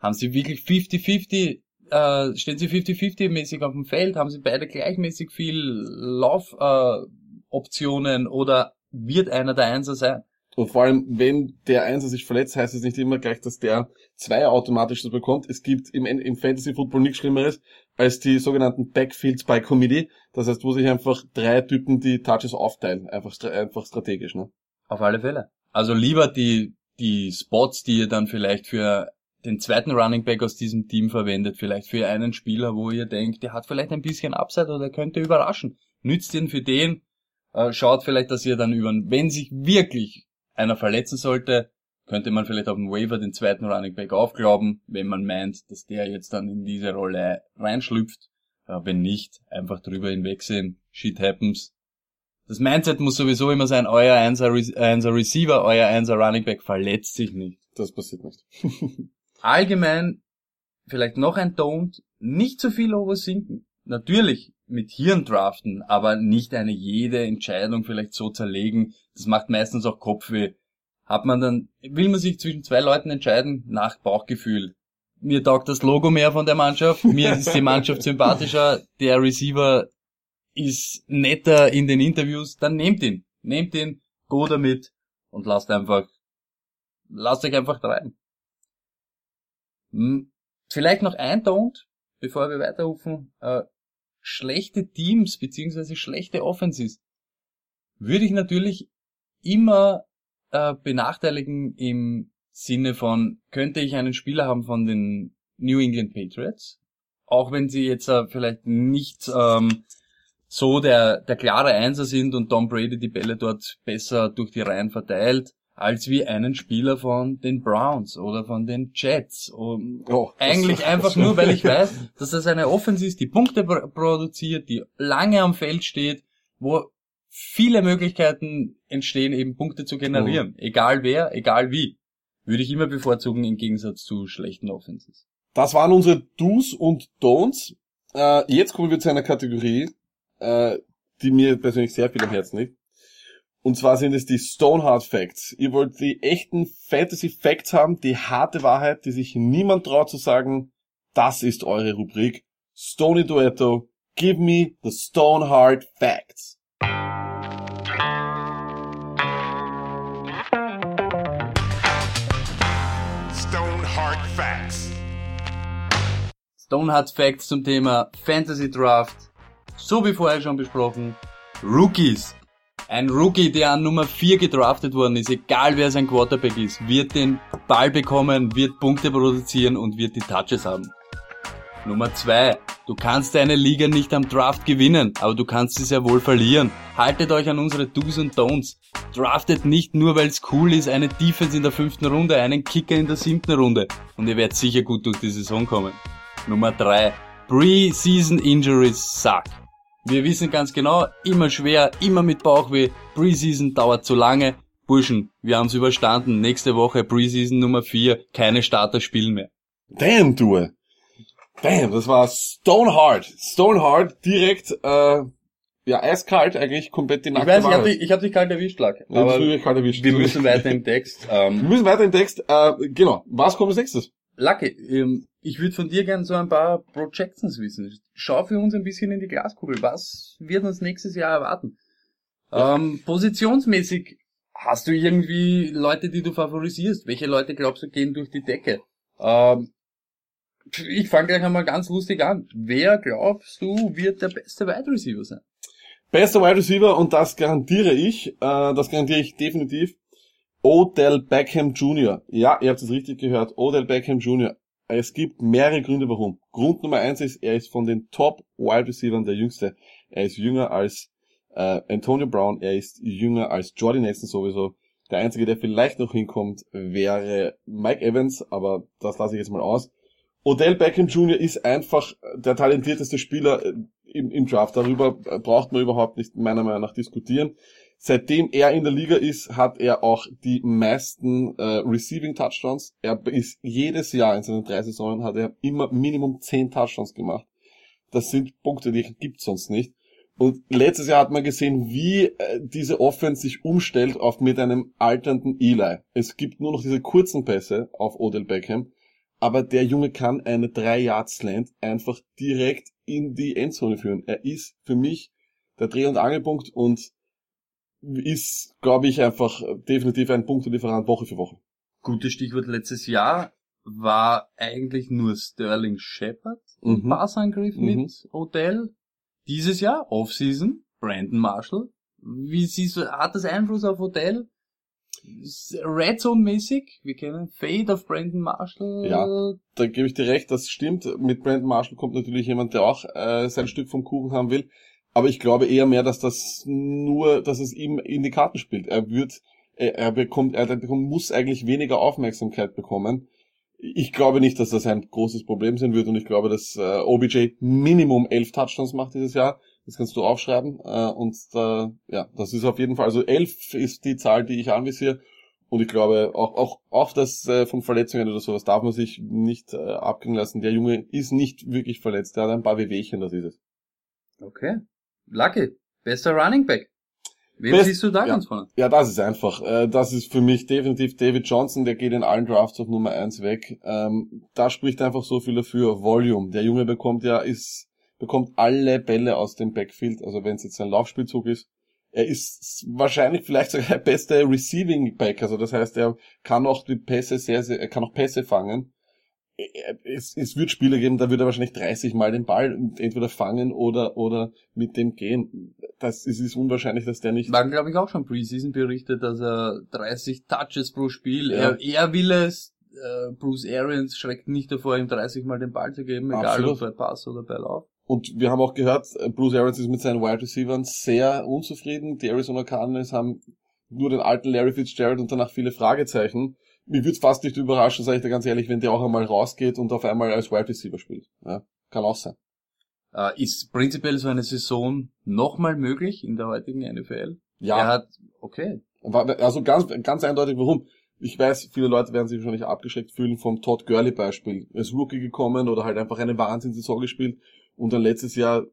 Haben sie wirklich 50-50, äh, stehen sie 50-50 mäßig auf dem Feld, haben sie beide gleichmäßig viel Laufoptionen äh, Optionen oder wird einer der Einser sein? Und vor allem, wenn der Einser sich verletzt, heißt es nicht immer gleich, dass der Zweier automatisch das bekommt. Es gibt im, im Fantasy Football nichts Schlimmeres als die sogenannten Backfields by Committee. Das heißt, wo sich einfach drei Typen die Touches aufteilen. Einfach, einfach strategisch, ne? Auf alle Fälle. Also lieber die, die Spots, die ihr dann vielleicht für den zweiten Running Back aus diesem Team verwendet, vielleicht für einen Spieler, wo ihr denkt, der hat vielleicht ein bisschen Upside oder könnte überraschen. Nützt ihn für den, äh, schaut vielleicht, dass ihr dann über, wenn sich wirklich einer verletzen sollte, könnte man vielleicht auf dem Waiver den zweiten Running Back aufglauben, wenn man meint, dass der jetzt dann in diese Rolle reinschlüpft. Äh, wenn nicht, einfach drüber hinwegsehen. Shit happens. Das Mindset muss sowieso immer sein, euer Einser, Re Einser Receiver, euer Einser Running Back verletzt sich nicht. Das passiert nicht. Allgemein, vielleicht noch ein Don't, nicht zu viel oversinken. Natürlich mit Hirn draften, aber nicht eine jede Entscheidung vielleicht so zerlegen. Das macht meistens auch Kopfweh. Hat man dann, will man sich zwischen zwei Leuten entscheiden, nach Bauchgefühl. Mir taugt das Logo mehr von der Mannschaft, mir ist die Mannschaft sympathischer, der Receiver ist netter in den Interviews, dann nehmt ihn. Nehmt ihn, go damit und lasst einfach, lasst euch einfach treiben. Hm, Vielleicht noch ein Don't, bevor wir weiterrufen. Äh, schlechte Teams beziehungsweise schlechte Offenses würde ich natürlich immer äh, benachteiligen im Sinne von, könnte ich einen Spieler haben von den New England Patriots, auch wenn sie jetzt äh, vielleicht nicht ähm, so der, der klare Einser sind und Tom Brady die Bälle dort besser durch die Reihen verteilt, als wie einen Spieler von den Browns oder von den Jets. Und Oh, das- eigentlich einfach nur, weil ich weiß, dass das eine Offense ist, die Punkte pro- produziert, die lange am Feld steht, wo viele Möglichkeiten entstehen, eben Punkte zu generieren. Egal wer, egal wie. Würde ich immer bevorzugen im Gegensatz zu schlechten Offenses. Das waren unsere Do's und Don'ts. Äh, jetzt kommen wir zu einer Kategorie, äh, die mir persönlich sehr viel am Herzen liegt. Und zwar sind es die Stonehard Facts. Ihr wollt die echten Fantasy Facts haben, die harte Wahrheit, die sich niemand traut zu sagen. Das ist eure Rubrik. Stony Duetto, give me the Stonehard Facts. Stone Hard Facts. Stoneheart Facts zum Thema Fantasy Draft. So wie vorher schon besprochen. Rookies. Ein Rookie, der an Nummer 4 gedraftet worden ist, egal wer sein Quarterback ist, wird den Ball bekommen, wird Punkte produzieren und wird die Touches haben. Nummer 2. Du kannst deine Liga nicht am Draft gewinnen, aber du kannst sie sehr wohl verlieren. Haltet euch an unsere Do's und Don'ts. Draftet nicht nur, weil es cool ist, eine Defense in der fünften Runde, einen Kicker in der siebten Runde. Und ihr werdet sicher gut durch die Saison kommen. Nummer 3. Pre-Season Injuries suck. Wir wissen ganz genau, immer schwer, immer mit Bauchweh. Preseason dauert zu lange. Burschen, wir haben's überstanden. Nächste Woche Preseason Nummer 4, keine Starter spielen mehr. Damn, du. Damn, das war Stonehard. Stonehard, direkt, äh, ja, eiskalt, eigentlich komplett die Ich nackte weiß, ich hab Wahrheit. dich, ich hab dich kalt erwischt, Lack. Aber ich kalt erwischt. wir müssen weiter im Text. Wir Ähm, müssen weiter im Text. Äh, genau. Was kommt als nächstes? Lucky, ähm, ich würde von dir gerne so ein paar Projections wissen. Schau für uns ein bisschen in die Glaskugel. Was wird uns nächstes Jahr erwarten? Ja. Ähm, positionsmäßig hast du irgendwie Leute, die du favorisierst? Welche Leute glaubst du gehen durch die Decke? Ähm, ich fange gleich einmal ganz lustig an. Wer glaubst du wird der beste Wide Receiver sein? Bester Wide Receiver und das garantiere ich, äh, das garantiere ich definitiv. Odell Beckham Jr. Ja, ihr habt es richtig gehört. Odell Beckham Jr. Es gibt mehrere Gründe, warum. Grund Nummer eins ist, er ist von den Top Wide Receivers der jüngste. Er ist jünger als äh, Antonio Brown, er ist jünger als Jordy Nelson sowieso. Der einzige, der vielleicht noch hinkommt, wäre Mike Evans, aber das lasse ich jetzt mal aus. Odell Beckham Jr. ist einfach der talentierteste Spieler äh, im, im Draft. Darüber braucht man überhaupt nicht meiner Meinung nach diskutieren. Seitdem er in der Liga ist, hat er auch die meisten äh, Receiving Touchdowns. Er ist jedes Jahr in seinen drei Saisonen hat er immer Minimum zehn Touchdowns gemacht. Das sind Punkte, die gibt's sonst nicht. Und letztes Jahr hat man gesehen, wie äh, diese Offense sich umstellt auf mit einem alternden Eli. Es gibt nur noch diese kurzen Pässe auf Odell Beckham, aber der Junge kann eine 3 Yard Slant einfach direkt in die Endzone führen. Er ist für mich der Dreh- und Angelpunkt und ist, glaube ich, einfach definitiv ein Punktelieferant Woche für Woche. Gutes Stichwort letztes Jahr war eigentlich nur Sterling Shepard im Mhm. Passangriff Mhm. mit Odell. Dieses Jahr, Offseason, Brandon Marshall. Wie siehst du, hat das Einfluss auf Odell? Red Zone-mäßig? Wir kennen Fade of Brandon Marshall. Ja. Da gebe ich dir recht, das stimmt. Mit Brandon Marshall kommt natürlich jemand, der auch äh, sein Stück vom Kuchen haben will. Aber ich glaube eher mehr, dass das nur, dass es ihm in die Karten spielt. Er wird, er, er bekommt, er bekommt, muss eigentlich weniger Aufmerksamkeit bekommen. Ich glaube nicht, dass das ein großes Problem sein wird und ich glaube, dass äh, OBJ Minimum elf Touchdowns macht dieses Jahr. Das kannst du aufschreiben. Äh, und äh, ja, das ist auf jeden Fall, also elf ist die Zahl, die ich anvisiere. Und ich glaube, auch, auch, auch das äh, von Verletzungen oder sowas darf man sich nicht äh, abgehen lassen. Der Junge ist nicht wirklich verletzt. Der hat ein paar Wehwehchen, das ist es. Okay. Lucky. Bester Running Back. Wen Best- siehst du da ja. ganz vorne? Ja, das ist einfach. Äh, das ist für mich definitiv David Johnson, der geht in allen Drafts auf Nummer eins weg. Ähm, da spricht einfach so viel dafür. Volume. Der Junge bekommt ja, ist, bekommt alle Bälle aus dem Backfield, also wenn es jetzt ein Laufspielzug ist. Er ist wahrscheinlich vielleicht sogar der beste Receiving Back, also das heißt, er kann auch die Pässe sehr, sehr, er kann auch Pässe fangen. Er- Es, es wird Spiele geben, da wird er wahrscheinlich 30 Mal den Ball entweder fangen oder, oder mit dem gehen. Das es ist unwahrscheinlich, dass der nicht War, glaube ich, auch schon Preseason berichtet, dass er 30 Touches pro Spiel, Ja. er, er will es, äh, Bruce Arians schreckt nicht davor, ihm 30 Mal den Ball zu geben, egal Absolut. ob bei Pass oder bei Lauf. Und wir haben auch gehört, äh, Bruce Arians ist mit seinen Wide Receivers sehr unzufrieden. Die Arizona Cardinals haben nur den alten Larry Fitzgerald und danach viele Fragezeichen. Mir würde fast nicht überraschen, sage ich dir ganz ehrlich, wenn der auch einmal rausgeht und auf einmal als Wide Receiver spielt. Ja, kann auch sein. Äh, ist prinzipiell so eine Saison nochmal möglich in der heutigen NFL? Er Ja, hat, okay. Also ganz, ganz eindeutig, warum. Ich weiß, viele Leute werden sich wahrscheinlich abgeschreckt fühlen vom Todd Gurley Beispiel. Er ist Rookie gekommen oder halt einfach eine Wahnsinnssaison gespielt und dann letztes Jahr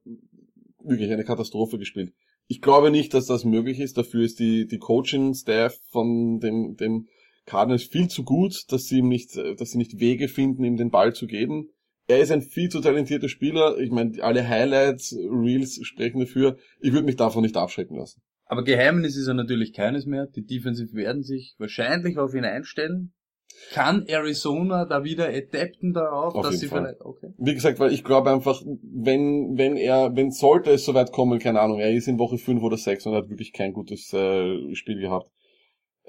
wirklich eine Katastrophe gespielt. Ich glaube nicht, dass das möglich ist. Dafür ist die, die Coaching-Staff von dem, dem Cardinals viel zu gut, dass sie ihm nicht, äh, dass sie nicht Wege finden, ihm den Ball zu geben. Er ist ein viel zu talentierter Spieler. Ich meine, alle Highlights, Reels sprechen dafür. Ich würde mich davon nicht abschrecken lassen. Aber Geheimnis ist er natürlich keines mehr. Die Defensive werden sich wahrscheinlich auf ihn einstellen. Kann Arizona da wieder adapten darauf, Auf dass sie Fall. vielleicht, okay. Wie gesagt, weil ich glaube einfach, wenn, wenn er, wenn sollte es soweit kommen, keine Ahnung, er ist in Woche 5 oder 6 und hat wirklich kein gutes äh, Spiel gehabt,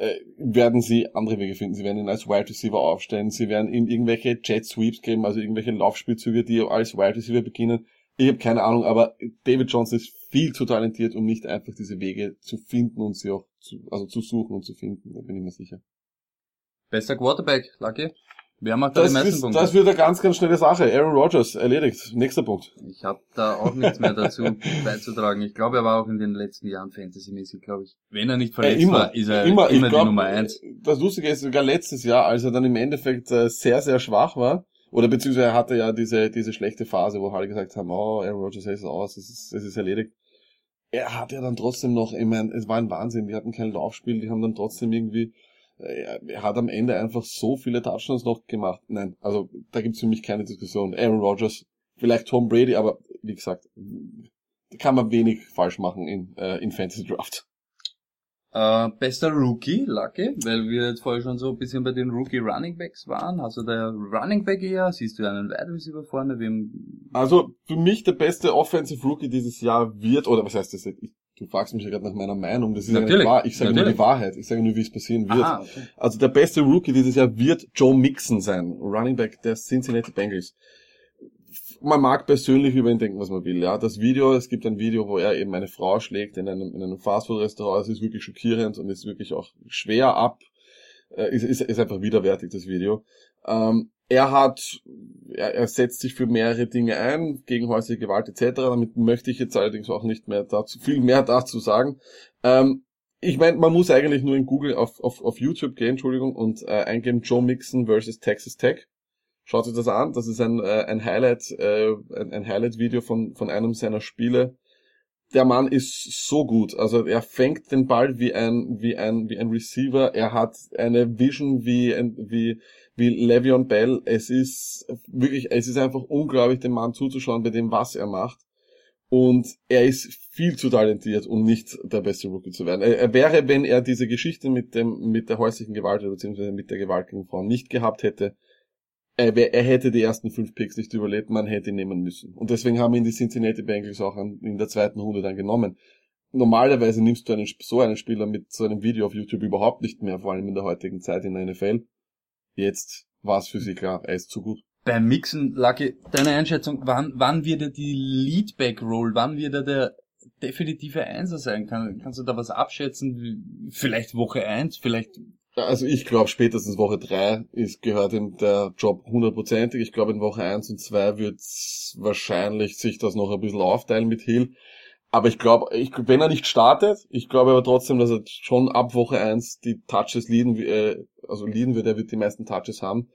äh, werden sie andere Wege finden. Sie werden ihn als Wide Receiver aufstellen, sie werden ihm irgendwelche Jet Sweeps geben, also irgendwelche Laufspielzüge, die als Wide Receiver beginnen. Ich habe keine Ahnung, aber David Johnson ist viel zu talentiert, um nicht einfach diese Wege zu finden und sie auch zu, also zu suchen und zu finden, da bin ich mir sicher. Bester Quarterback, Lucky. Wer macht da die Das, meisten ist, Punkte? das wird eine ganz, ganz schnelle Sache. Aaron Rodgers, erledigt. Nächster Punkt. Ich habe da auch nichts mehr dazu beizutragen. Ich glaube, er war auch in den letzten Jahren fantasymäßig, glaube ich. Wenn er nicht verletzt Äh, immer, war, ist er immer, immer, glaub, die Nummer eins. Das Lustige ist sogar letztes Jahr, als er dann im Endeffekt äh, sehr, sehr schwach war, oder beziehungsweise er hatte ja diese, diese schlechte Phase, wo alle gesagt haben, oh, Aaron Rodgers ist aus, es ist, es ist erledigt. Er hat ja dann trotzdem noch, ich meine, es war ein Wahnsinn, die hatten kein Laufspiel, die haben dann trotzdem irgendwie, äh, er- hat am Ende einfach so viele Touchdowns noch gemacht. Nein, also da gibt's für mich keine Diskussion. Aaron Rodgers, vielleicht Tom Brady, aber wie gesagt, da kann man wenig falsch machen in, äh, in Fantasy Draft. Äh, bester Rookie, Lucky, weil wir jetzt vorher schon so ein bisschen bei den Rookie Running Backs waren. Also der Running Back eher, siehst du einen Wide Receiver vorne, wem, Also für mich der beste Offensive Rookie dieses Jahr wird, oder was heißt das? jetzt? Ich, du fragst mich ja gerade nach meiner Meinung, das ist ja Natürlich, wahr. Ich sage nur natürlich. die Wahrheit. Ich sage nur, wie es passieren wird. Aha, okay. Also der beste Rookie dieses Jahr wird Joe Mixon sein, Running Back der Cincinnati Bengals. man mag persönlich über ihn denken, was man will. Ja, das Video, es gibt ein Video, wo er eben eine Frau schlägt in einem, in einem Fastfood-Restaurant. Es ist wirklich schockierend und ist wirklich auch schwer ab. Äh, ist, ist, ist einfach widerwärtig, das Video. Ähm, er hat, er, er setzt sich für mehrere Dinge ein, gegen häusliche Gewalt etc. Damit möchte ich jetzt allerdings auch nicht mehr dazu, viel mehr dazu sagen. Ähm, ich meine, man muss eigentlich nur in Google auf, auf, auf YouTube gehen, Entschuldigung, und äh, eingeben Joe Mixon versus Texas Tech. Schaut euch das an. Das ist ein, äh, ein Highlight, äh, ein, ein Highlight-Video von, von einem seiner Spiele. Der Mann ist so gut. Also er fängt den Ball wie ein, wie ein, wie ein Receiver. Er hat eine Vision wie, wie, wie Le'Veon Bell. Es ist wirklich, es ist einfach unglaublich, dem Mann zuzuschauen bei dem, was er macht. Und er ist viel zu talentiert, um nicht der beste Rookie zu werden. Er, wäre, wenn er diese Geschichte mit dem, mit der häuslichen Gewalt beziehungsweise mit der Gewalt gegen Frauen nicht gehabt hätte, er, er hätte die ersten fünf Picks nicht überlebt, man hätte ihn nehmen müssen. Und deswegen haben ihn die Cincinnati Bengals auch an, in der zweiten Runde dann genommen. Normalerweise nimmst du einen, so einen Spieler mit so einem Video auf YouTube überhaupt nicht mehr, vor allem in der heutigen Zeit in der NFL. Jetzt war es für sie klar, er ist zu gut. Beim Mixen, Lucky, deine Einschätzung, wann, wann wird er die Leadback-Roll, wann wird er der definitive Einser sein? Kann, kannst du da was abschätzen? Vielleicht Woche eins, vielleicht also ich glaube, spätestens Woche drei ist, gehört ihm der Job hundertprozentig. Ich glaube, in Woche eins und zwei wird wahrscheinlich sich das noch ein bisschen aufteilen mit Hill. Aber ich glaube, ich, wenn er nicht startet, ich glaube aber trotzdem, dass er schon ab Woche eins die Touches leaden, äh, also leaden wird, er wird die meisten Touches haben,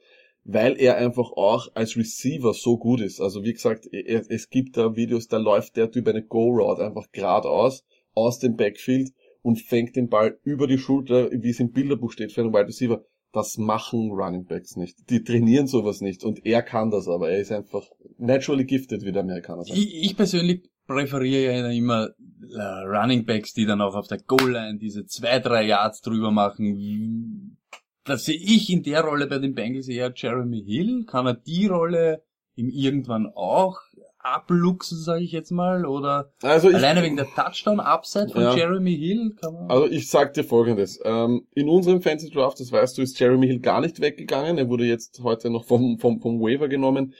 weil er einfach auch als Receiver so gut ist. Also wie gesagt, er, es gibt da Videos, da läuft der Typ eine Go-Route einfach geradeaus aus dem Backfield und fängt den Ball über die Schulter, wie es im Bilderbuch steht für einen Wide Receiver. Das machen Running Backs nicht. Die trainieren sowas nicht und er kann das aber. Er ist einfach naturally gifted, wie der Amerikaner sagt. Ich, ich persönlich präferiere ja immer äh, Running Backs, die dann auch auf der Goal-Line diese zwei, drei Yards drüber machen. Das sehe ich in der Rolle bei den Bengals eher Jeremy Hill. Kann er die Rolle ihm irgendwann auch? Abluchsen, sage ich jetzt mal, oder also ich, alleine wegen der Touchdown-Upside von ja. Jeremy Hill? Kann man also ich sag dir folgendes, ähm, in unserem Fantasy Draft, das weißt du, ist Jeremy Hill gar nicht weggegangen, er wurde jetzt heute noch vom, vom, vom Waiver genommen.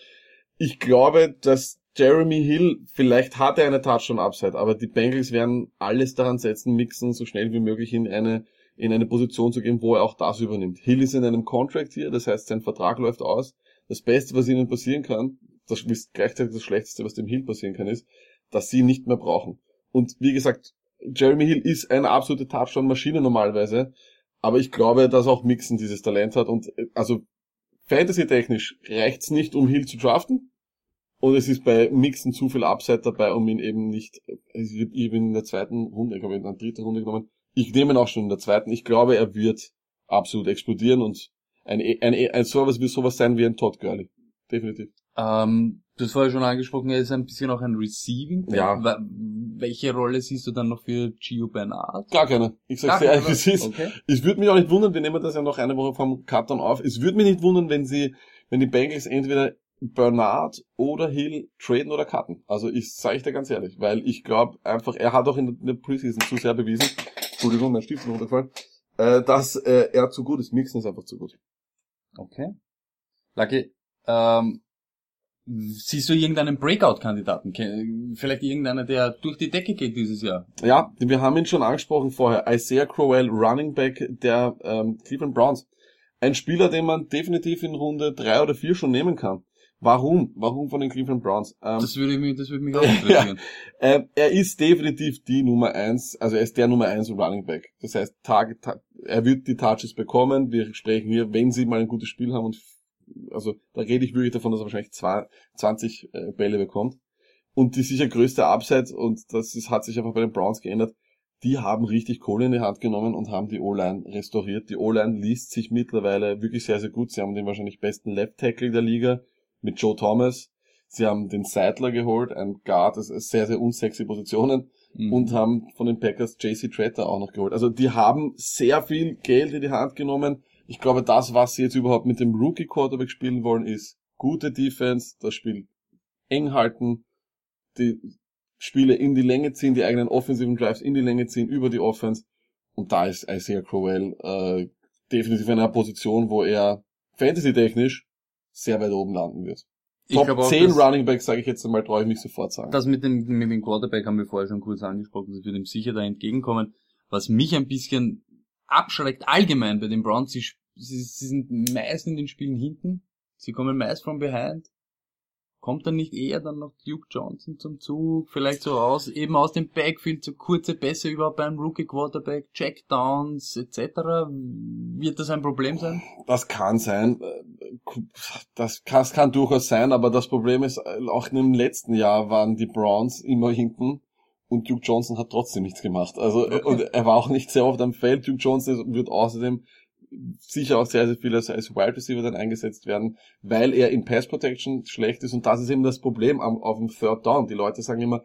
Ich glaube, dass Jeremy Hill, vielleicht hat er eine Touchdown-Upside, aber die Bengals werden alles daran setzen, Mixen so schnell wie möglich in eine in eine Position zu gehen, wo er auch das übernimmt. Hill ist in einem Contract hier, das heißt, sein Vertrag läuft aus. Das Beste, was ihnen passieren kann, das ist gleichzeitig das Schlechteste, was dem Hill passieren kann, ist, dass sie ihn nicht mehr brauchen. Und wie gesagt, Jeremy Hill ist eine absolute Touchdown-Maschine normalerweise, aber ich glaube, dass auch Mixon dieses Talent hat und also Fantasy-technisch reicht's nicht, um Hill zu draften. Und es ist bei Mixon zu viel Upside dabei, um ihn eben nicht, ich habe ihn in der zweiten Runde, ich habe ihn in der dritten Runde genommen. Ich nehme ihn auch schon in der zweiten. Ich glaube, er wird absolut explodieren und ein, ein, ein, ein sowas wird sowas sein wie ein Todd Gurley. Definitiv. Ähm, du hast vorher schon angesprochen, er ist ein bisschen auch ein Receiving. Ja. Welche Rolle siehst du dann noch für Gio Bernard? Gar keine. Ich sag's dir ehrlich, es ist. Okay. Es würde mich auch nicht wundern, wir nehmen das ja noch eine Woche vom Cut dann auf. Es würde mich nicht wundern, wenn sie, wenn die Bengals entweder Bernard oder Hill traden oder cutten. Also ich sage ich dir ganz ehrlich, weil ich glaube einfach, er hat auch in der Preseason zu sehr bewiesen, Entschuldigung, mein Stift ist runtergefallen, äh, dass äh, er zu gut ist. Mixen ist einfach zu gut. Okay. Lucky, ähm, Siehst du irgendeinen Breakout-Kandidaten? Vielleicht irgendeiner, der durch die Decke geht dieses Jahr? Ja, wir haben ihn schon angesprochen vorher. Isaiah Crowell, Running Back der ähm, Cleveland Browns. Ein Spieler, den man definitiv in Runde drei oder vier schon nehmen kann. Warum? Warum von den Cleveland Browns? Ähm, das würde mich, das würde mich auch interessieren. ja, äh, er ist definitiv die Nummer eins, also er ist der Nummer eins Running Back. Das heißt, Target, er wird die Touches bekommen. Wir sprechen hier, wenn sie mal ein gutes Spiel haben und also da rede ich wirklich davon, dass er wahrscheinlich zwei, 20 äh, Bälle bekommt. Und die sicher größte Upside, und das ist, hat sich einfach bei den Browns geändert, die haben richtig Kohle in die Hand genommen und haben die O-Line restauriert. Die O-Line liest sich mittlerweile wirklich sehr, sehr gut. Sie haben den wahrscheinlich besten Left Tackle der Liga mit Joe Thomas. Sie haben den Seidler geholt, ein Guard, das ist sehr, sehr unsexy Positionen. Mhm. Und haben von den Packers JC Tretter auch noch geholt. Also die haben sehr viel Geld in die Hand genommen ich glaube, das, was sie jetzt überhaupt mit dem Rookie Quarterback spielen wollen, ist gute Defense, das Spiel eng halten, die Spiele in die Länge ziehen, die eigenen offensiven Drives in die Länge ziehen, über die Offense. Und da ist Isaiah Crowell äh, definitiv in einer Position, wo er fantasy-technisch sehr weit oben landen wird. Ich Top auch, 10 dass- Running Backs, sage ich jetzt einmal, traue ich mich sofort sagen. Das mit dem, mit dem Quarterback haben wir vorher schon kurz angesprochen, das wird ihm sicher da entgegenkommen. Was mich ein bisschen abschreckt allgemein bei den Browns, sie, sie, sie sind meist in den Spielen hinten, sie kommen meist from behind. Kommt dann nicht eher dann noch Duke Johnson zum Zug, vielleicht so aus, eben aus dem Backfield, so kurze Pässe überhaupt beim Rookie Quarterback, Checkdowns etc. Wird das ein Problem sein? Das kann sein. Das kann, das kann durchaus sein, aber das Problem ist, auch im letzten Jahr waren die Browns immer hinten und Duke Johnson hat trotzdem nichts gemacht. Also, Okay. und er war auch nicht sehr oft am Feld. Duke Johnson wird außerdem sicher auch sehr, sehr viel als, als Wide Receiver dann eingesetzt werden, weil er in Pass Protection schlecht ist und das ist eben das Problem am, auf dem Third Down. Die Leute sagen immer,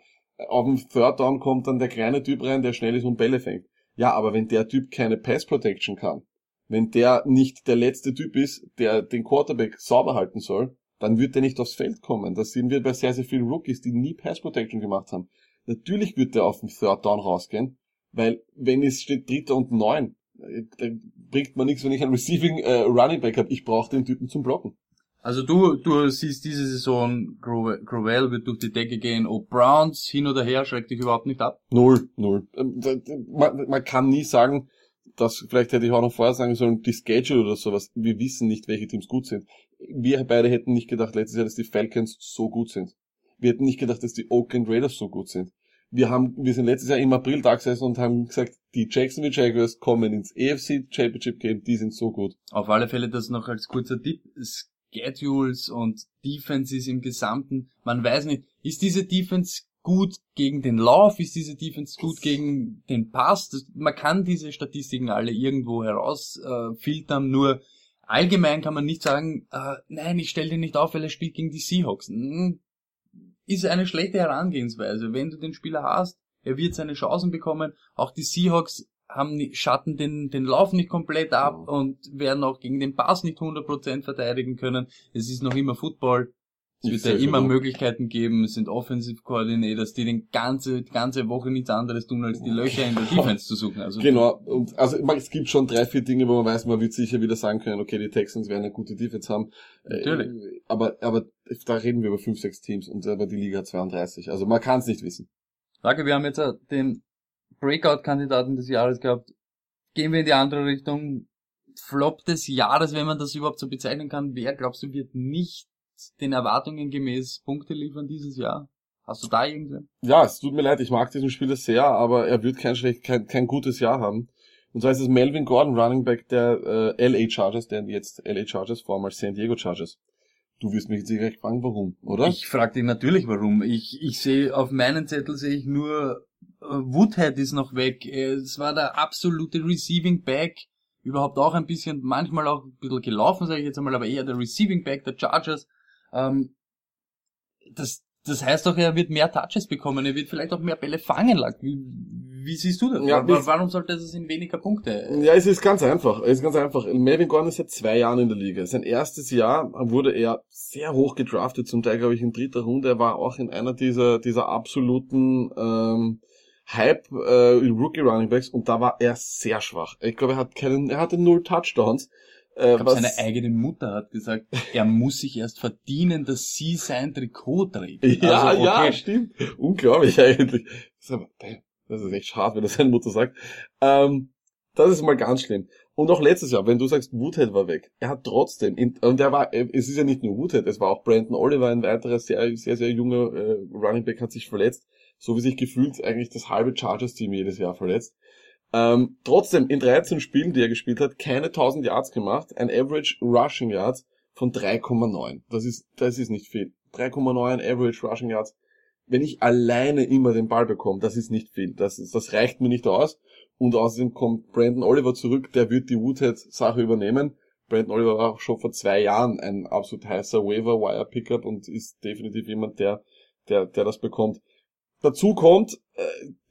auf dem Third Down kommt dann der kleine Typ rein, der schnell ist und Bälle fängt. Ja, aber wenn der Typ keine Pass Protection kann, wenn der nicht der letzte Typ ist, der den Quarterback sauber halten soll, dann wird der nicht aufs Feld kommen. Das sehen wir bei sehr, sehr vielen Rookies, die nie Pass Protection gemacht haben. Natürlich wird der auf dem Third Down rausgehen, weil wenn es steht Dritter und Neun, äh, dann bringt man nichts, wenn ich einen Receiving äh, Running Back habe. Ich brauche den Typen zum Blocken. Also du, du siehst diese Saison, Grovel Grovel wird durch die Decke gehen, ob Browns hin oder her schreckt dich überhaupt nicht ab. Null, null. Ähm, da- da- Man, man kann nie sagen, dass, vielleicht hätte ich auch noch vorher sagen sollen, die Schedule oder sowas, wir wissen nicht, welche Teams gut sind. Wir beide hätten nicht gedacht letztes Jahr, dass die Falcons so gut sind. Wir hätten nicht gedacht, dass die Oakland Raiders so gut sind. Wir haben, wir sind letztes Jahr im April da gesessen und haben gesagt, die Jacksonville Jaguars kommen ins AFC Championship Game, die sind so gut. Auf alle Fälle das noch als kurzer Tipp. Schedules und Defenses im Gesamten. Man weiß nicht, ist diese Defense gut gegen den Lauf? Ist diese Defense gut gegen den Pass? Das, man kann diese Statistiken alle irgendwo herausfiltern, äh, nur allgemein kann man nicht sagen, äh, nein, ich stelle den nicht auf, weil er spielt gegen die Seahawks. Hm, Ist eine schlechte Herangehensweise. Wenn du den Spieler hast, er wird seine Chancen bekommen. Auch die Seahawks haben schatten den, den Lauf nicht komplett ab und werden auch gegen den Pass nicht 100% verteidigen können. Es ist noch immer Football. Es wird ja immer. Möglichkeiten geben. Es sind Offensive Coordinators, die den ganze, die ganze Woche nichts anderes tun, als die Löcher in der Defense zu suchen. Also Genau, und also es gibt schon drei, vier Dinge, wo man weiß, man wird sicher wieder sagen können, okay, die Texans werden eine gute Defense haben. Äh, Natürlich. Aber, aber da reden wir über fünf, sechs Teams und aber die Liga hat 32. Also man kann es nicht wissen. Sage, wir haben jetzt äh, den Breakout-Kandidaten des Jahres gehabt. Gehen wir in die andere Richtung. Flop des Jahres, wenn man das überhaupt so bezeichnen kann. Wer glaubst du wird nicht den Erwartungen gemäß Punkte liefern dieses Jahr? Hast du da irgendwen? Ja, es tut mir leid, ich mag diesen Spieler sehr, aber er wird kein schlecht, kein, kein gutes Jahr haben. Und zwar ist es Melvin Gordon, Running Back der äh, LA Chargers, der jetzt LA Chargers, vormals San Diego Chargers. Du wirst mich jetzt direkt fragen, warum, oder? Ich frage dich natürlich warum. Ich, ich sehe auf meinen Zettel sehe ich nur äh, Woodhead ist noch weg. Es war der absolute Receiving Back. Überhaupt auch ein bisschen, manchmal auch ein bisschen gelaufen, sage ich jetzt einmal, aber eher der Receiving Back der Chargers. Ähm, das, das heißt doch, er wird mehr Touches bekommen, er wird vielleicht auch mehr Bälle fangen. Wie, wie siehst du das? Ja, Warum sollte es in weniger Punkte? Ja, es ist ganz einfach. Es ist ganz einfach. Melvin Gordon ist seit zwei Jahren in der Liga. Sein erstes Jahr wurde er sehr hoch gedraftet, zum Teil glaube ich in dritter Runde. Er war auch in einer dieser dieser absoluten ähm, Hype äh, Rookie Running Backs und da war er sehr schwach. Ich glaube, er hat keinen, er hatte null Touchdowns. Äh, Ich glaube, seine eigene Mutter hat gesagt, er muss sich erst verdienen, dass sie sein Trikot trägt. Ja, Also, ja, okay. stimmt. Unglaublich eigentlich. Das ist, aber, damn, das ist echt schade, wenn das seine Mutter sagt. Ähm, das ist mal ganz schlimm. Und auch letztes Jahr, wenn du sagst, Woodhead war weg, er hat trotzdem, in, und er war, es ist ja nicht nur Woodhead, es war auch Brandon Oliver, ein weiterer sehr, sehr, sehr junger äh, Running Back hat sich verletzt, so wie sich gefühlt eigentlich das halbe Chargers-Team jedes Jahr verletzt. Ähm, trotzdem, in 13 Spielen, die er gespielt hat, keine 1000 Yards gemacht, ein Average Rushing Yards von 3,9. Das ist, das ist nicht viel. 3,9 Average Rushing Yards. Wenn ich alleine immer den Ball bekomme, das ist nicht viel. Das, ist, das reicht mir nicht aus. Und außerdem kommt Brandon Oliver zurück, der wird die Woodhead-Sache übernehmen. Brandon Oliver war auch schon vor zwei Jahren ein absolut heißer Waiver-Wire-Pickup und ist definitiv jemand, der, der, der das bekommt. Dazu kommt, äh,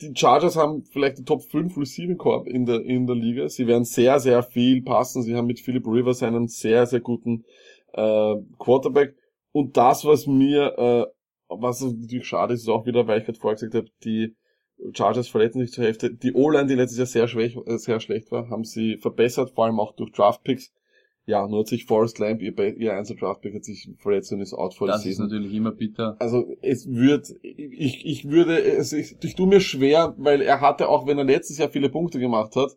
die Chargers haben vielleicht die Top 5 Receiving Corp in der, in der Liga. Sie werden sehr, sehr viel passen. Sie haben mit Philip Rivers einen sehr, sehr guten äh, Quarterback. Und das, was mir, äh, was natürlich schade ist, ist auch wieder, weil ich gerade vorher gesagt habe, die Chargers verletzen sich zur Hälfte. Die O-Line, die letztes Jahr sehr, schwach, äh, sehr schlecht war, haben sie verbessert, vor allem auch durch Draft Picks. Ja, nur hat sich Forrest Lamp, ihr, ihr einser Draftback hat sich verletzt und ist out for Das ist natürlich immer bitter. Also es wird, ich, ich würde, es, ich, ich tue mir schwer, weil er hatte, auch wenn er letztes Jahr viele Punkte gemacht hat,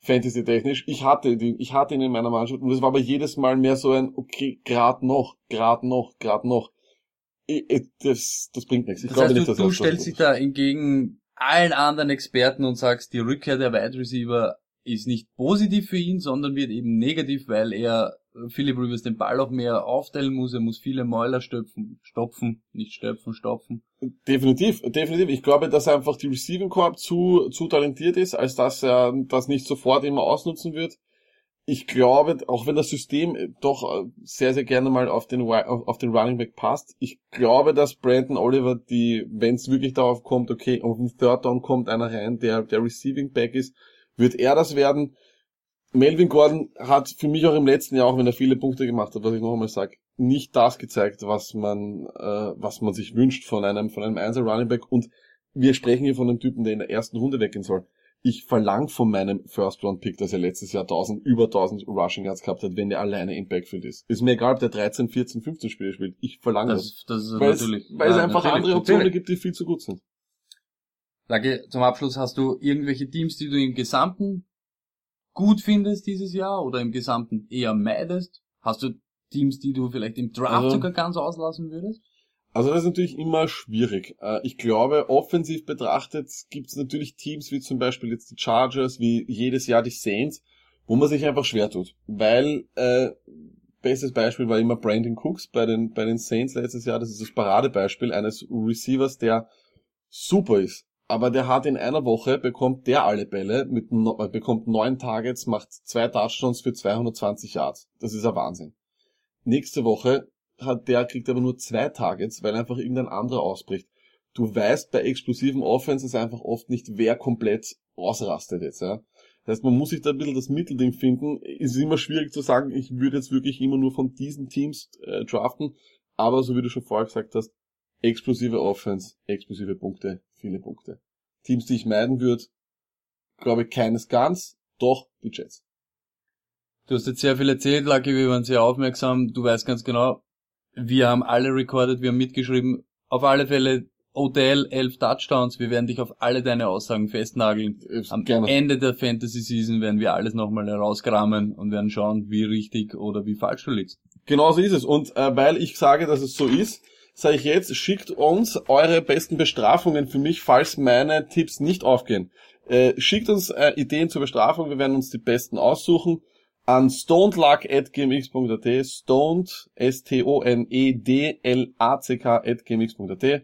Fantasy-technisch, ich hatte den, ich hatte ihn in meiner Mannschaft und es war aber jedes Mal mehr so ein, okay, grad noch, grad noch, grad noch. Ich, ich, das, das bringt nichts. Ich Das glaube heißt, nicht, du, dass du er so stellst dich da entgegen allen anderen Experten und sagst, die Rückkehr der Wide Receiver ist nicht positiv für ihn, sondern wird eben negativ, weil er äh, Philip Rivers den Ball auch mehr aufteilen muss, er muss viele Mäuler stöpfen, stopfen, nicht stöpfen, stopfen. Definitiv, definitiv. Ich glaube, dass einfach die Receiving Corp zu, zu talentiert ist, als dass er das nicht sofort immer ausnutzen wird. Ich glaube, auch wenn das System doch sehr, sehr gerne mal auf den, auf den Running Back passt, ich glaube, dass Brandon Oliver, die, wenn es wirklich darauf kommt, okay, auf den Third Down kommt einer rein, der der Receiving Back ist, wird er das werden. Melvin Gordon hat für mich auch im letzten Jahr, auch wenn er viele Punkte gemacht hat, was ich noch einmal sage, nicht das gezeigt, was man, äh, was man sich wünscht von einem, von einem Einser Running Back. Und wir sprechen hier von einem Typen, der in der ersten Runde weggehen soll. Ich verlang von meinem First Round Pick, dass er letztes Jahr 1000, über 1000 Rushing Yards gehabt hat, wenn er alleine im Backfield ist. Ist mir egal, ob der 13, 14, 15 Spiele spielt. Ich verlange das. Das, das ist Weil es, natürlich. weil es ja, einfach natürlich, andere Optionen natürlich. gibt, die viel zu gut sind. Lage, zum Abschluss hast du irgendwelche Teams, die du im Gesamten gut findest dieses Jahr oder im Gesamten eher meidest? Hast du Teams, die du vielleicht im Draft Also- sogar ganz auslassen würdest? Also das ist natürlich immer schwierig. Äh, Ich glaube, offensiv betrachtet gibt es natürlich Teams wie zum Beispiel jetzt die Chargers, wie jedes Jahr die Saints, wo man sich einfach schwer tut. Weil, äh, bestes Beispiel war immer Brandon Cooks bei den, bei den Saints letztes Jahr. Das ist das Paradebeispiel eines Receivers, der super ist. Aber der hat in einer Woche, bekommt der alle Bälle, mit, äh, bekommt neun Targets, macht zwei Touchdowns für 220 Yards. Das ist ein Wahnsinn. Nächste Woche hat der kriegt aber nur zwei Targets, weil einfach irgendein anderer ausbricht. Du weißt bei explosiven Offenses einfach oft nicht, wer komplett ausrastet jetzt, ja. Das heißt, man muss sich da ein bisschen das Mittelding finden. Es ist immer schwierig zu sagen, ich würde jetzt wirklich immer nur von diesen Teams äh, draften, aber so wie du schon vorher gesagt hast, explosive Offense, explosive Punkte, viele Punkte. Teams, die ich meiden würde, glaube ich keines ganz, doch die Jets. Du hast jetzt sehr viel erzählt, Lucky, wir waren sehr aufmerksam. Du weißt ganz genau, wir haben alle recorded, wir haben mitgeschrieben. Auf alle Fälle OTL 11 Touchdowns. Wir werden dich auf alle deine Aussagen festnageln. Äh, Am Gerne. Ende der Fantasy Season werden wir alles nochmal herauskramen und werden schauen, wie richtig oder wie falsch du liegst. Genau so ist es. Und äh, weil ich sage, dass es so ist, sage ich jetzt, schickt uns eure besten Bestrafungen für mich, falls meine Tipps nicht aufgehen. Äh, schickt uns äh, Ideen zur Bestrafung, wir werden uns die besten aussuchen. An stonedluck.gmx.at, stoned, S-T-O-N-E-D-L-A-C-K at gmx.at,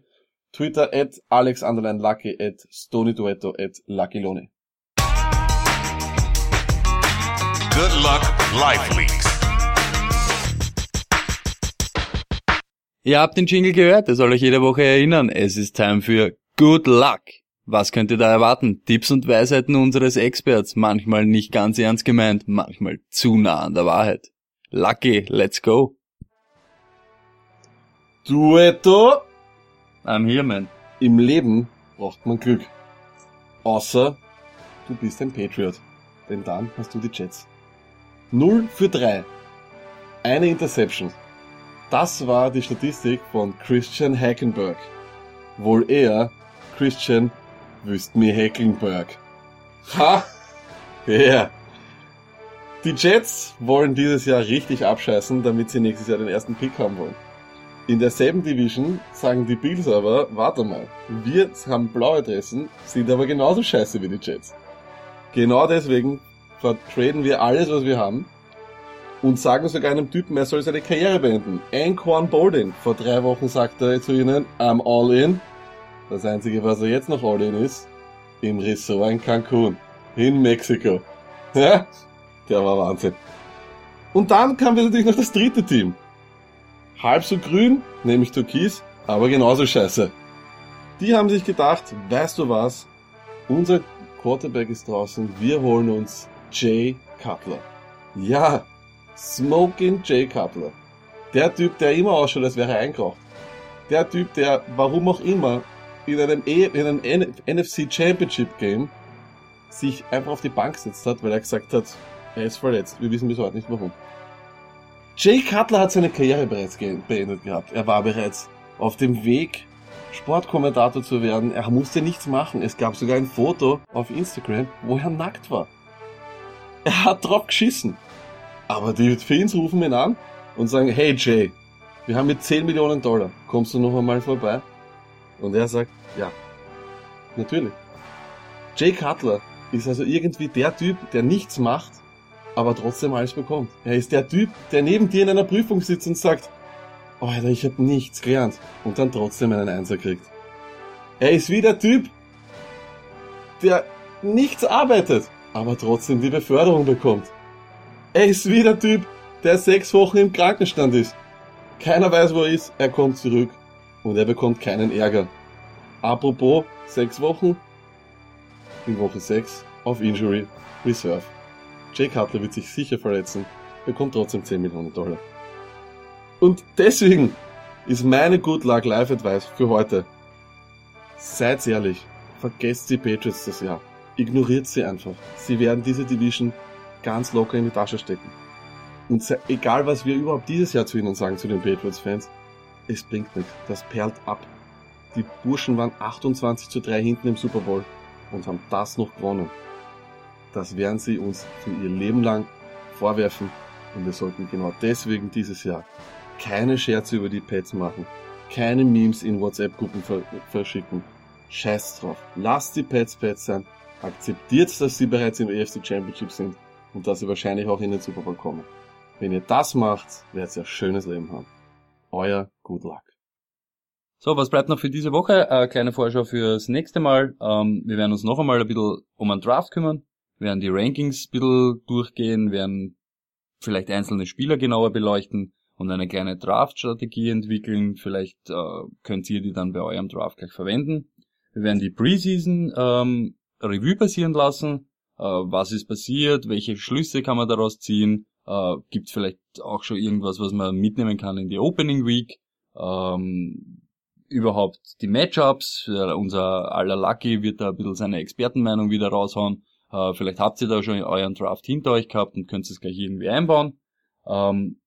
Twitter at alex underline lucky at stonyduetto at luckyloni. Good luck, Life Leaks. Ihr habt den Jingle gehört, er soll euch jede Woche erinnern. Es ist Time für Good Luck. Was könnt ihr da erwarten? Tipps und Weisheiten unseres Experts, manchmal nicht ganz ernst gemeint, manchmal zu nah an der Wahrheit. Lucky, let's go. Duetto! I'm here, man. Im Leben braucht man Glück. Außer du bist ein Patriot. Denn dann hast du die Jets. 0 für 3. Eine Interception. Das war die Statistik von Christian Hackenberg. Wohl eher Christian wüsst mir Hackenberg. Ha! Ja. Yeah. Die Jets wollen dieses Jahr richtig abscheißen, damit sie nächstes Jahr den ersten Pick haben wollen. In derselben Division sagen die Bills aber, warte mal, wir haben blaue Dressen, sind aber genauso scheiße wie die Jets. Genau deswegen vertraden wir alles, was wir haben und sagen sogar einem Typen, er soll seine Karriere beenden. Anquan Bolden, vor drei Wochen sagt er zu ihnen, I'm all in. Das einzige, was er jetzt noch all in ist, im Resort in Cancun, in Mexiko. Ja, der war Wahnsinn. Und dann kam natürlich noch das dritte Team halb so grün, nämlich Türkis, aber genauso scheiße. Die haben sich gedacht, weißt du was? Unser Quarterback ist draußen, wir holen uns Jay Cutler. Ja, Smoking Jay Cutler. Der Typ, der immer ausschaut, als wäre er eingeraucht. Der Typ, der, warum auch immer, in einem, E- in einem NFC Championship Game sich einfach auf die Bank gesetzt hat, weil er gesagt hat, er ist verletzt. Wir wissen bis heute nicht warum. Jay Cutler hat seine Karriere bereits beendet gehabt. Er war bereits auf dem Weg, Sportkommentator zu werden. Er musste nichts machen. Es gab sogar ein Foto auf Instagram, wo er nackt war. Er hat drauf geschissen. Aber die Fans rufen ihn an und sagen, hey Jay, wir haben mit 10 Millionen Dollar, kommst du noch einmal vorbei? Und er sagt, ja, natürlich. Jay Cutler ist also irgendwie der Typ, der nichts macht, aber trotzdem alles bekommt. Er ist der Typ, der neben dir in einer Prüfung sitzt und sagt, oh, Alter, ich habe nichts gelernt und dann trotzdem einen Einser kriegt. Er ist wie der Typ, der nichts arbeitet, aber trotzdem die Beförderung bekommt. Er ist wie der Typ, der sechs Wochen im Krankenstand ist. Keiner weiß, wo er ist, er kommt zurück und er bekommt keinen Ärger. Apropos sechs Wochen, in Woche 6 auf Injury Reserve. Jake Cutler wird sich sicher verletzen, bekommt trotzdem 10 Millionen Dollar. Und deswegen ist meine Good Luck Life Advice für heute. Seid ehrlich, vergesst die Patriots das Jahr. Ignoriert sie einfach. Sie werden diese Division ganz locker in die Tasche stecken. Und egal was wir überhaupt dieses Jahr zu ihnen sagen, zu den Patriots-Fans, es bringt nichts. Das perlt ab. Die Burschen waren 28 zu 3 hinten im Super Bowl und haben das noch gewonnen. Das werden sie uns für ihr Leben lang vorwerfen und wir sollten genau deswegen dieses Jahr keine Scherze über die Pets machen, keine Memes in WhatsApp-Gruppen verschicken. Scheiß drauf. Lasst die Pets Pets sein. Akzeptiert, dass sie bereits im AFC Championship sind und dass sie wahrscheinlich auch in den Super Bowl kommen. Wenn ihr das macht, werdet ihr ein schönes Leben haben. Euer Good Luck. So, was bleibt noch für diese Woche? Äh, kleine Vorschau fürs nächste Mal. Ähm, wir werden uns noch einmal ein bisschen um einen Draft kümmern, werden die Rankings ein bisschen durchgehen, werden vielleicht einzelne Spieler genauer beleuchten und eine kleine Draft-Strategie entwickeln. Vielleicht äh, könnt ihr die dann bei eurem Draft gleich verwenden. Wir werden die Preseason ähm, Revue passieren lassen. Äh, was ist passiert? Welche Schlüsse kann man daraus ziehen? Äh, Gibt vielleicht auch schon irgendwas, was man mitnehmen kann in die Opening Week? Ähm, überhaupt die Matchups. Unser aller Lucky wird da ein bisschen seine Expertenmeinung wieder raushauen. Äh, vielleicht habt ihr da schon euren Draft hinter euch gehabt und könnt es gleich irgendwie einbauen. Ähm,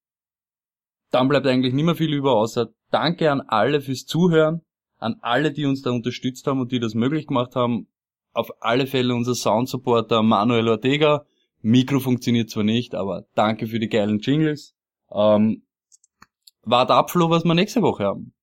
dann bleibt eigentlich nicht mehr viel über, außer Danke an alle fürs Zuhören, an alle, die uns da unterstützt haben und die das möglich gemacht haben. Auf alle Fälle unser Sound-Supporter Manuel Ortega. Mikro funktioniert zwar nicht, aber danke für die geilen Jingles. Ähm, wart ab, Flo, was wir nächste Woche haben.